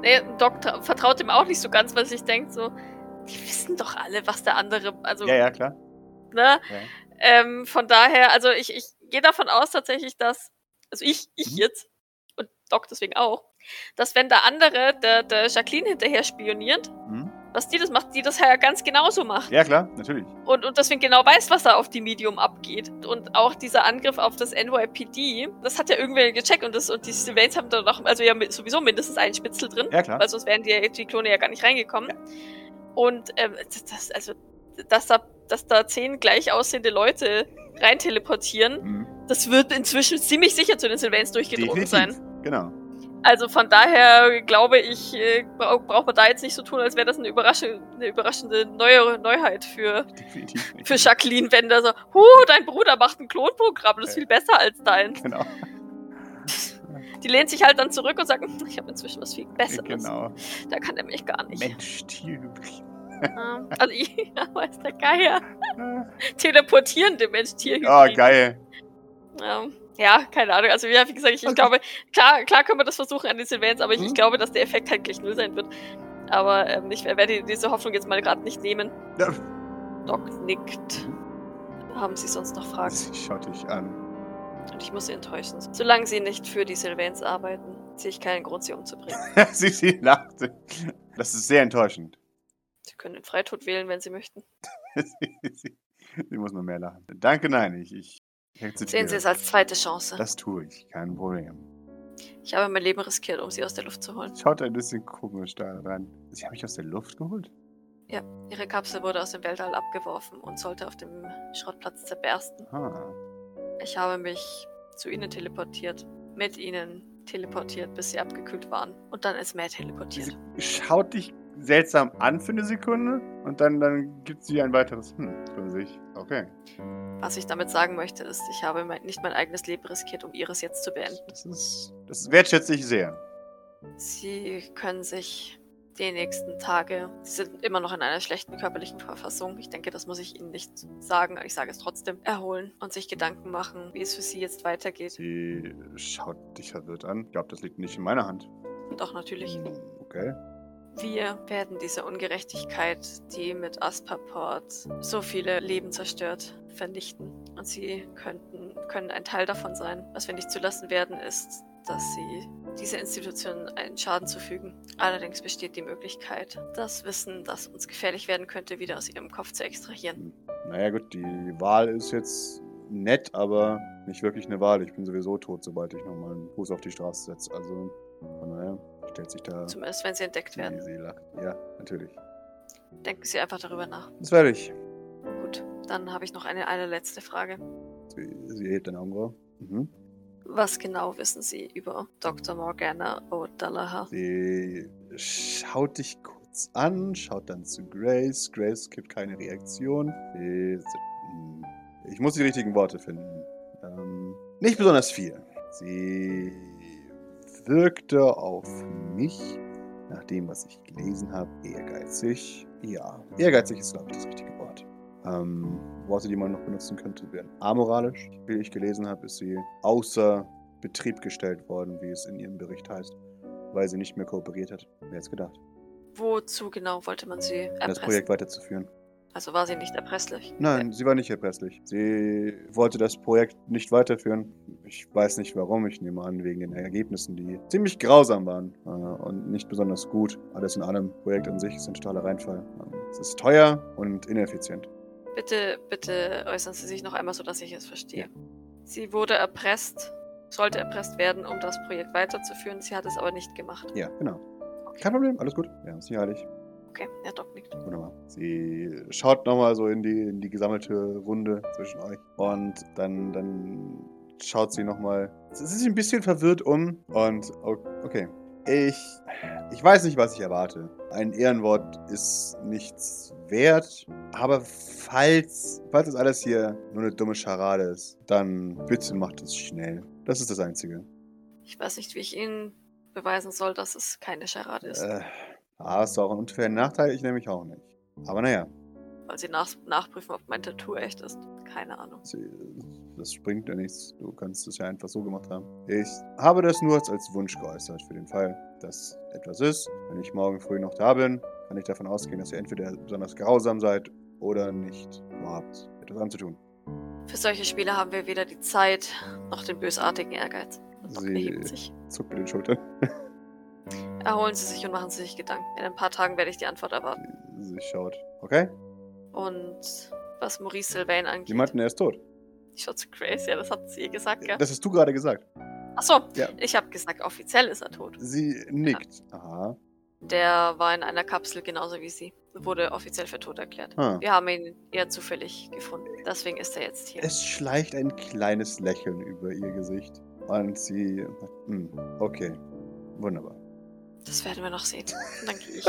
Nee, Doc vertraut ihm auch nicht so ganz, weil sich denkt so, die wissen doch alle, was der andere, also. Ja, ja, klar. Ne? Ja. Ähm, von daher, also ich, ich gehe davon aus tatsächlich, dass, also ich, ich mhm. jetzt, und Doc deswegen auch, dass wenn der andere, der, der Jacqueline hinterher spioniert, mhm was die das macht, die das ja ganz genauso macht. Ja, klar, natürlich. Und, und deswegen genau weiß, was da auf die Medium abgeht. Und auch dieser Angriff auf das NYPD, das hat ja irgendwer gecheckt und, das, und die Sylvains haben da noch, also ja sowieso mindestens einen Spitzel drin. Ja, klar. Weil sonst wären die, die Klone ja gar nicht reingekommen. Ja. Und ähm, das, also, dass da, dass da zehn gleich aussehende Leute rein teleportieren, mhm. das wird inzwischen ziemlich sicher zu den Sylvains durchgedrungen sein. Genau. Also von daher glaube ich, äh, braucht man da jetzt nicht so tun, als wäre das eine, überraschende, eine überraschende neue Neuheit für, für Jacqueline, wenn der so, huh, dein Bruder macht ein Klonprogramm, das ist viel besser als dein. Genau. Die lehnt sich halt dann zurück und sagt, ich habe inzwischen was viel Besseres. Genau. Da kann er mich gar nicht. Mensch, Tierhybrid. Ähm, also, ja, weiß der Geier. Teleportierende Mensch-Tierhybrid. Oh, geil. Ja ja, keine Ahnung. Also, ja, wie gesagt, ich, okay. ich glaube, klar, klar können wir das versuchen an den Sylvains, aber ich, mhm. ich, glaube, dass der Effekt halt gleich null sein wird. Aber ähm, ich werde diese Hoffnung jetzt mal gerade nicht nehmen. Ja. Doc nickt. Haben Sie sonst noch Fragen? Sie schaut dich an. Und ich muss Sie enttäuschen. Solange Sie nicht für die Sylvains arbeiten, sehe ich keinen Grund, Sie umzubringen. sie, sie lachte. Das ist sehr enttäuschend. Sie können den Freitod wählen, wenn Sie möchten. sie, sie, sie muss nur mehr lachen. Danke, nein, ich, ich Sehen Sie es als zweite Chance. Das tue ich, kein Problem. Ich habe mein Leben riskiert, um Sie aus der Luft zu holen. Schaut ein bisschen komisch da rein. Sie haben mich aus der Luft geholt? Ja, Ihre Kapsel wurde aus dem Weltall abgeworfen und sollte auf dem Schrottplatz zerbersten. Ah. Ich habe mich zu Ihnen teleportiert, mit Ihnen teleportiert, bis Sie abgekühlt waren und dann ins Meer teleportiert. Sie schaut dich seltsam an für eine Sekunde und dann, dann gibt sie ein weiteres Hm für sich. Okay. Was ich damit sagen möchte, ist, ich habe mein, nicht mein eigenes Leben riskiert, um ihres jetzt zu beenden. Das ist. Das wertschätze ich sehr. Sie können sich die nächsten Tage, sie sind immer noch in einer schlechten körperlichen Verfassung. Ich denke, das muss ich Ihnen nicht sagen, aber ich sage es trotzdem. Erholen und sich Gedanken machen, wie es für Sie jetzt weitergeht. Sie schaut dich verwirrt an. Ich glaube, das liegt nicht in meiner Hand. Doch, natürlich. Hm, Okay. Wir werden diese Ungerechtigkeit, die mit Asperport so viele Leben zerstört, vernichten. Und sie könnten, können ein Teil davon sein. Was wir nicht zulassen werden, ist, dass sie dieser Institution einen Schaden zufügen. Allerdings besteht die Möglichkeit, das Wissen, das uns gefährlich werden könnte, wieder aus ihrem Kopf zu extrahieren. Naja, gut, die Wahl ist jetzt nett, aber nicht wirklich eine Wahl. Ich bin sowieso tot, sobald ich nochmal einen Fuß auf die Straße setze. Also, daher stellt sich da. Zumindest wenn sie entdeckt werden. Die Seele. Ja, natürlich. Denken Sie einfach darüber nach. Das werde ich. Gut, dann habe ich noch eine, eine letzte Frage. Sie, sie hebt den Augenbrauen. Mhm. Was genau wissen Sie über Dr. Morgana O'Dallaher? Sie schaut dich kurz an, schaut dann zu Grace. Grace gibt keine Reaktion. Sie, hm, ich muss die richtigen Worte finden. Ähm, nicht besonders viel. Sie wirkte auf mich, nach dem, was ich gelesen habe, ehrgeizig. Ja, ehrgeizig ist, glaube ich, das richtige Wort. Ähm, Worte, die man noch benutzen könnte, wären amoralisch. Wie ich gelesen habe, ist sie außer Betrieb gestellt worden, wie es in ihrem Bericht heißt, weil sie nicht mehr kooperiert hat. Wer hätte es gedacht? Wozu genau wollte man sie erpressen? Das Projekt weiterzuführen. Also war sie nicht erpresslich? Nein, sie war nicht erpresslich. Sie wollte das Projekt nicht weiterführen. Ich weiß nicht warum. Ich nehme an, wegen den Ergebnissen, die ziemlich grausam waren äh, und nicht besonders gut. Alles in allem, Projekt an sich ist ein totaler Reinfall. Ähm, es ist teuer und ineffizient. Bitte, bitte äußern Sie sich noch einmal so, dass ich es verstehe. Sie wurde erpresst, sollte erpresst werden, um das Projekt weiterzuführen. Sie hat es aber nicht gemacht. Ja, genau. Kein Problem, alles gut. Wir haben es nicht eilig. Okay, Herr Doc nickt. Wunderbar. Sie schaut nochmal so in die, in die gesammelte Runde zwischen euch. Und dann, dann schaut sie nochmal. Sie ist ein bisschen verwirrt um. Und okay. Ich, ich weiß nicht, was ich erwarte. Ein Ehrenwort ist nichts wert. Aber falls, falls das alles hier nur eine dumme Scharade ist, dann bitte macht es schnell. Das ist das Einzige. Ich weiß nicht, wie ich Ihnen beweisen soll, dass es keine Scharade ist. Äh, Ah, ist auch ein unfairer Nachteil, ich nämlich auch nicht. Aber naja. Weil sie nach nachprüfen, ob mein Tattoo echt ist. Keine Ahnung. Sie, das bringt ja nichts. Du kannst es ja einfach so gemacht haben. Ich habe das nur als Wunsch geäußert, für den Fall, dass etwas ist. Wenn ich morgen früh noch da bin, kann ich davon ausgehen, dass ihr entweder besonders grausam seid oder nicht überhaupt etwas anzutun. Für solche Spiele haben wir weder die Zeit noch den bösartigen Ehrgeiz. Sie zuckt mit den Schultern. Erholen Sie sich und machen Sie sich Gedanken. In ein paar Tagen werde ich die Antwort erwarten. Sie schaut. Okay? Und was Maurice Sylvain angeht. Sie meinten, er ist tot. Ich schaue zu Grace, ja, das hat sie gesagt, gell? Das hast du gerade gesagt. Achso, Ja. ich habe gesagt, offiziell ist er tot. Sie nickt. Aha. Der war in einer Kapsel genauso wie sie. Wurde offiziell für tot erklärt. Ah. Wir haben ihn eher zufällig gefunden. Deswegen ist er jetzt hier. Es schleicht ein kleines Lächeln über ihr Gesicht. Und sie. Hm, okay. Wunderbar. Das werden wir noch sehen. Und dann gehe ich.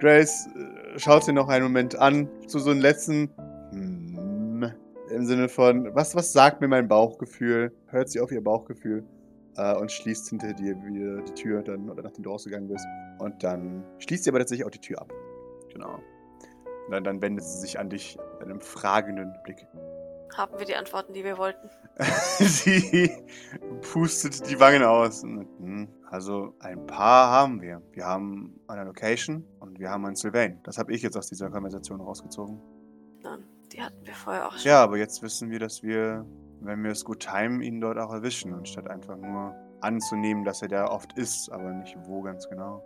Grace äh, schaut sie noch einen Moment an, zu so einem letzten hm, im Sinne von, was, was sagt mir mein Bauchgefühl? Hört sie auf ihr Bauchgefühl äh, und schließt hinter dir wieder die Tür, dann, oder nachdem du rausgegangen bist. Und dann schließt sie aber tatsächlich auch die Tür ab. Genau. Und dann, dann wendet sie sich an dich mit einem fragenden Blick. Haben wir die Antworten, die wir wollten? Sie pustet die Wangen aus. Hm, Also ein paar haben wir. Wir haben eine Location und wir haben einen Sylvain. Das habe ich jetzt aus dieser Konversation rausgezogen. Nein, die hatten wir vorher auch schon. Ja, aber jetzt wissen wir, dass wir, wenn wir es gut timen, ihn dort auch erwischen, anstatt einfach nur anzunehmen, dass er da oft ist, aber nicht wo ganz genau.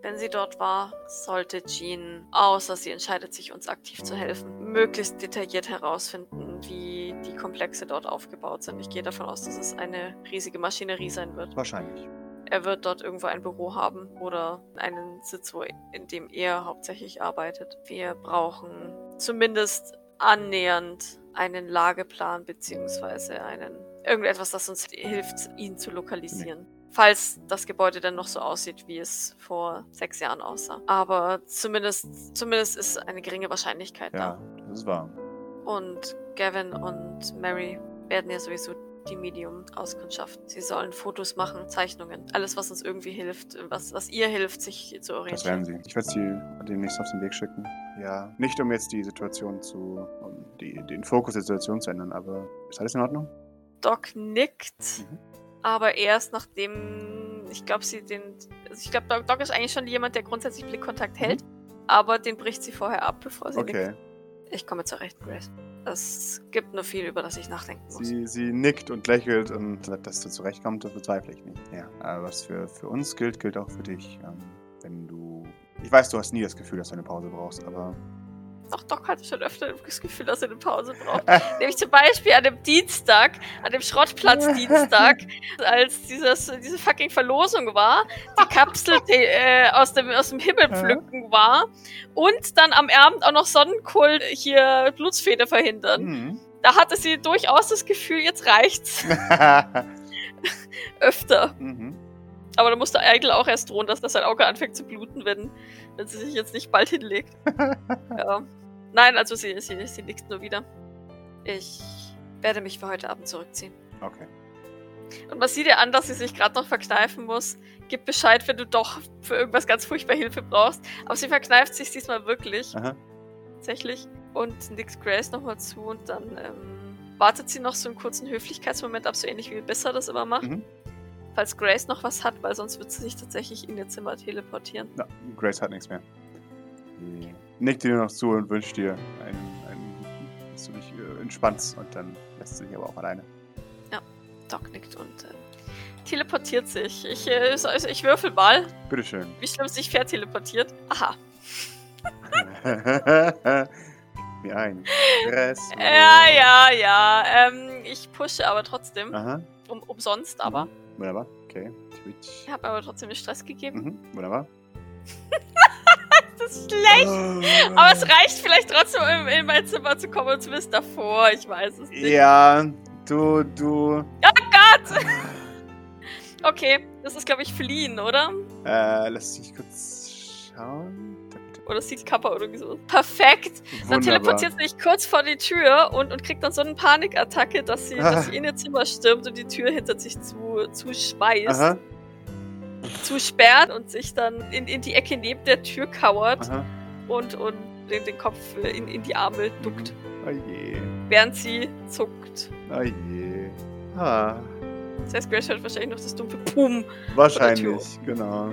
Wenn sie dort war, sollte Jean, außer sie entscheidet sich, uns aktiv zu helfen, möglichst detailliert herausfinden, wie die Komplexe dort aufgebaut sind. Ich gehe davon aus, dass es eine riesige Maschinerie sein wird. Wahrscheinlich. Er wird dort irgendwo ein Büro haben oder einen Sitz, wo, in dem er hauptsächlich arbeitet. Wir brauchen zumindest annähernd einen Lageplan beziehungsweise einen irgendetwas, das uns hilft, ihn zu lokalisieren. Falls das Gebäude dann noch so aussieht, wie es vor sechs Jahren aussah. Aber zumindest, zumindest ist eine geringe Wahrscheinlichkeit Ja, das ist wahr. da. Und Gavin und Mary werden ja sowieso die Medium-Auskundschaften. Sie sollen Fotos machen, Zeichnungen. Alles, was uns irgendwie hilft, was, was ihr hilft, sich zu Das orientieren. werden sie. Ich werde sie demnächst auf den Weg schicken. Ja, nicht um jetzt die Situation zu, um die, den Fokus der Situation zu ändern, aber ist alles in Ordnung? Doc nickt, Mhm. Aber erst nachdem, ich glaube, sie den, also ich glaube, Doc, Doc ist eigentlich schon jemand, der grundsätzlich Blickkontakt hält, aber den bricht sie vorher ab, bevor sie Mhm. Okay. nickt. Ich komme zurecht, Grace. Es gibt nur viel, über das ich nachdenken muss. Sie, sie nickt und lächelt und sagt, dass du zurechtkommst, das bezweifle ich nicht. Ja, aber was für, für uns gilt, gilt auch für dich. Ähm, wenn du. Ich weiß, du hast nie das Gefühl, dass du eine Pause brauchst, aber. Doch, Doc hatte schon öfter das Gefühl, dass er eine Pause braucht. Nämlich zum Beispiel an dem Dienstag, an dem Schrottplatz-Dienstag, als dieses, diese fucking Verlosung war, die Kapsel die, äh, aus, dem, aus dem Himmel pflücken war und dann am Abend auch noch Sonnenkohl hier Blutsfede verhindern. Hm. Da hatte sie durchaus das Gefühl, jetzt reicht's öfter. mhm. Aber da musste Eigel auch erst drohen, dass das sein Auge anfängt zu bluten, wenn, wenn sie sich jetzt nicht bald hinlegt. ja. Nein, also sie, sie, sie nickt nur wieder. Ich werde mich für heute Abend zurückziehen. Okay. Und man sieht ihr an, dass sie sich gerade noch verkneifen muss. Gib Bescheid, wenn du doch für irgendwas ganz furchtbar Hilfe brauchst. Aber sie verkneift sich diesmal wirklich. Aha. Tatsächlich. Und nickt Grace nochmal zu und dann ähm, wartet sie noch so einen kurzen Höflichkeitsmoment ab, so ähnlich wie Besser das immer macht. Mhm. Falls Grace noch was hat, weil sonst wird sie sich tatsächlich in ihr Zimmer teleportieren. Na, Grace hat nichts mehr. Sie nickt dir nur noch zu und wünscht dir einen, einen dass du dich äh, entspannst und dann lässt sie dich aber auch alleine. Doc nickt und äh, teleportiert sich. Ich, äh, also ich würfel mal, Bitteschön. wie schlimm sich verteleportiert. Aha. Wie ein Stress. Ja, ja, ja. Ähm, ich pushe aber trotzdem. Aha. Um, umsonst aber. Wunderbar. Okay. Twitch. Ich habe aber trotzdem den Stress gegeben. Mhm. Wunderbar. Das ist schlecht. Aber es reicht vielleicht trotzdem, um in mein Zimmer zu kommen und zumindest davor. Ich weiß es nicht. Ja, du, du. Gott! Okay, das ist, glaube ich, fliehen, oder? Äh, lass mich kurz schauen. Oder Seed Kappa oder so. Perfekt! Dann Wunderbar. teleportiert sie sich kurz vor die Tür und, und kriegt dann so eine Panikattacke, dass sie, Ah. dass sie in ihr Zimmer stürmt und die Tür hinter sich zu, zu schmeißt, Aha, zusperrt und sich dann in, in die Ecke neben der Tür kauert aha. und, und den, den Kopf in, in die Arme duckt, Oh je. während sie zuckt. Oh je. Ah, Das heißt, Grace hört wahrscheinlich noch das dumpfe Pum. wahrscheinlich, genau.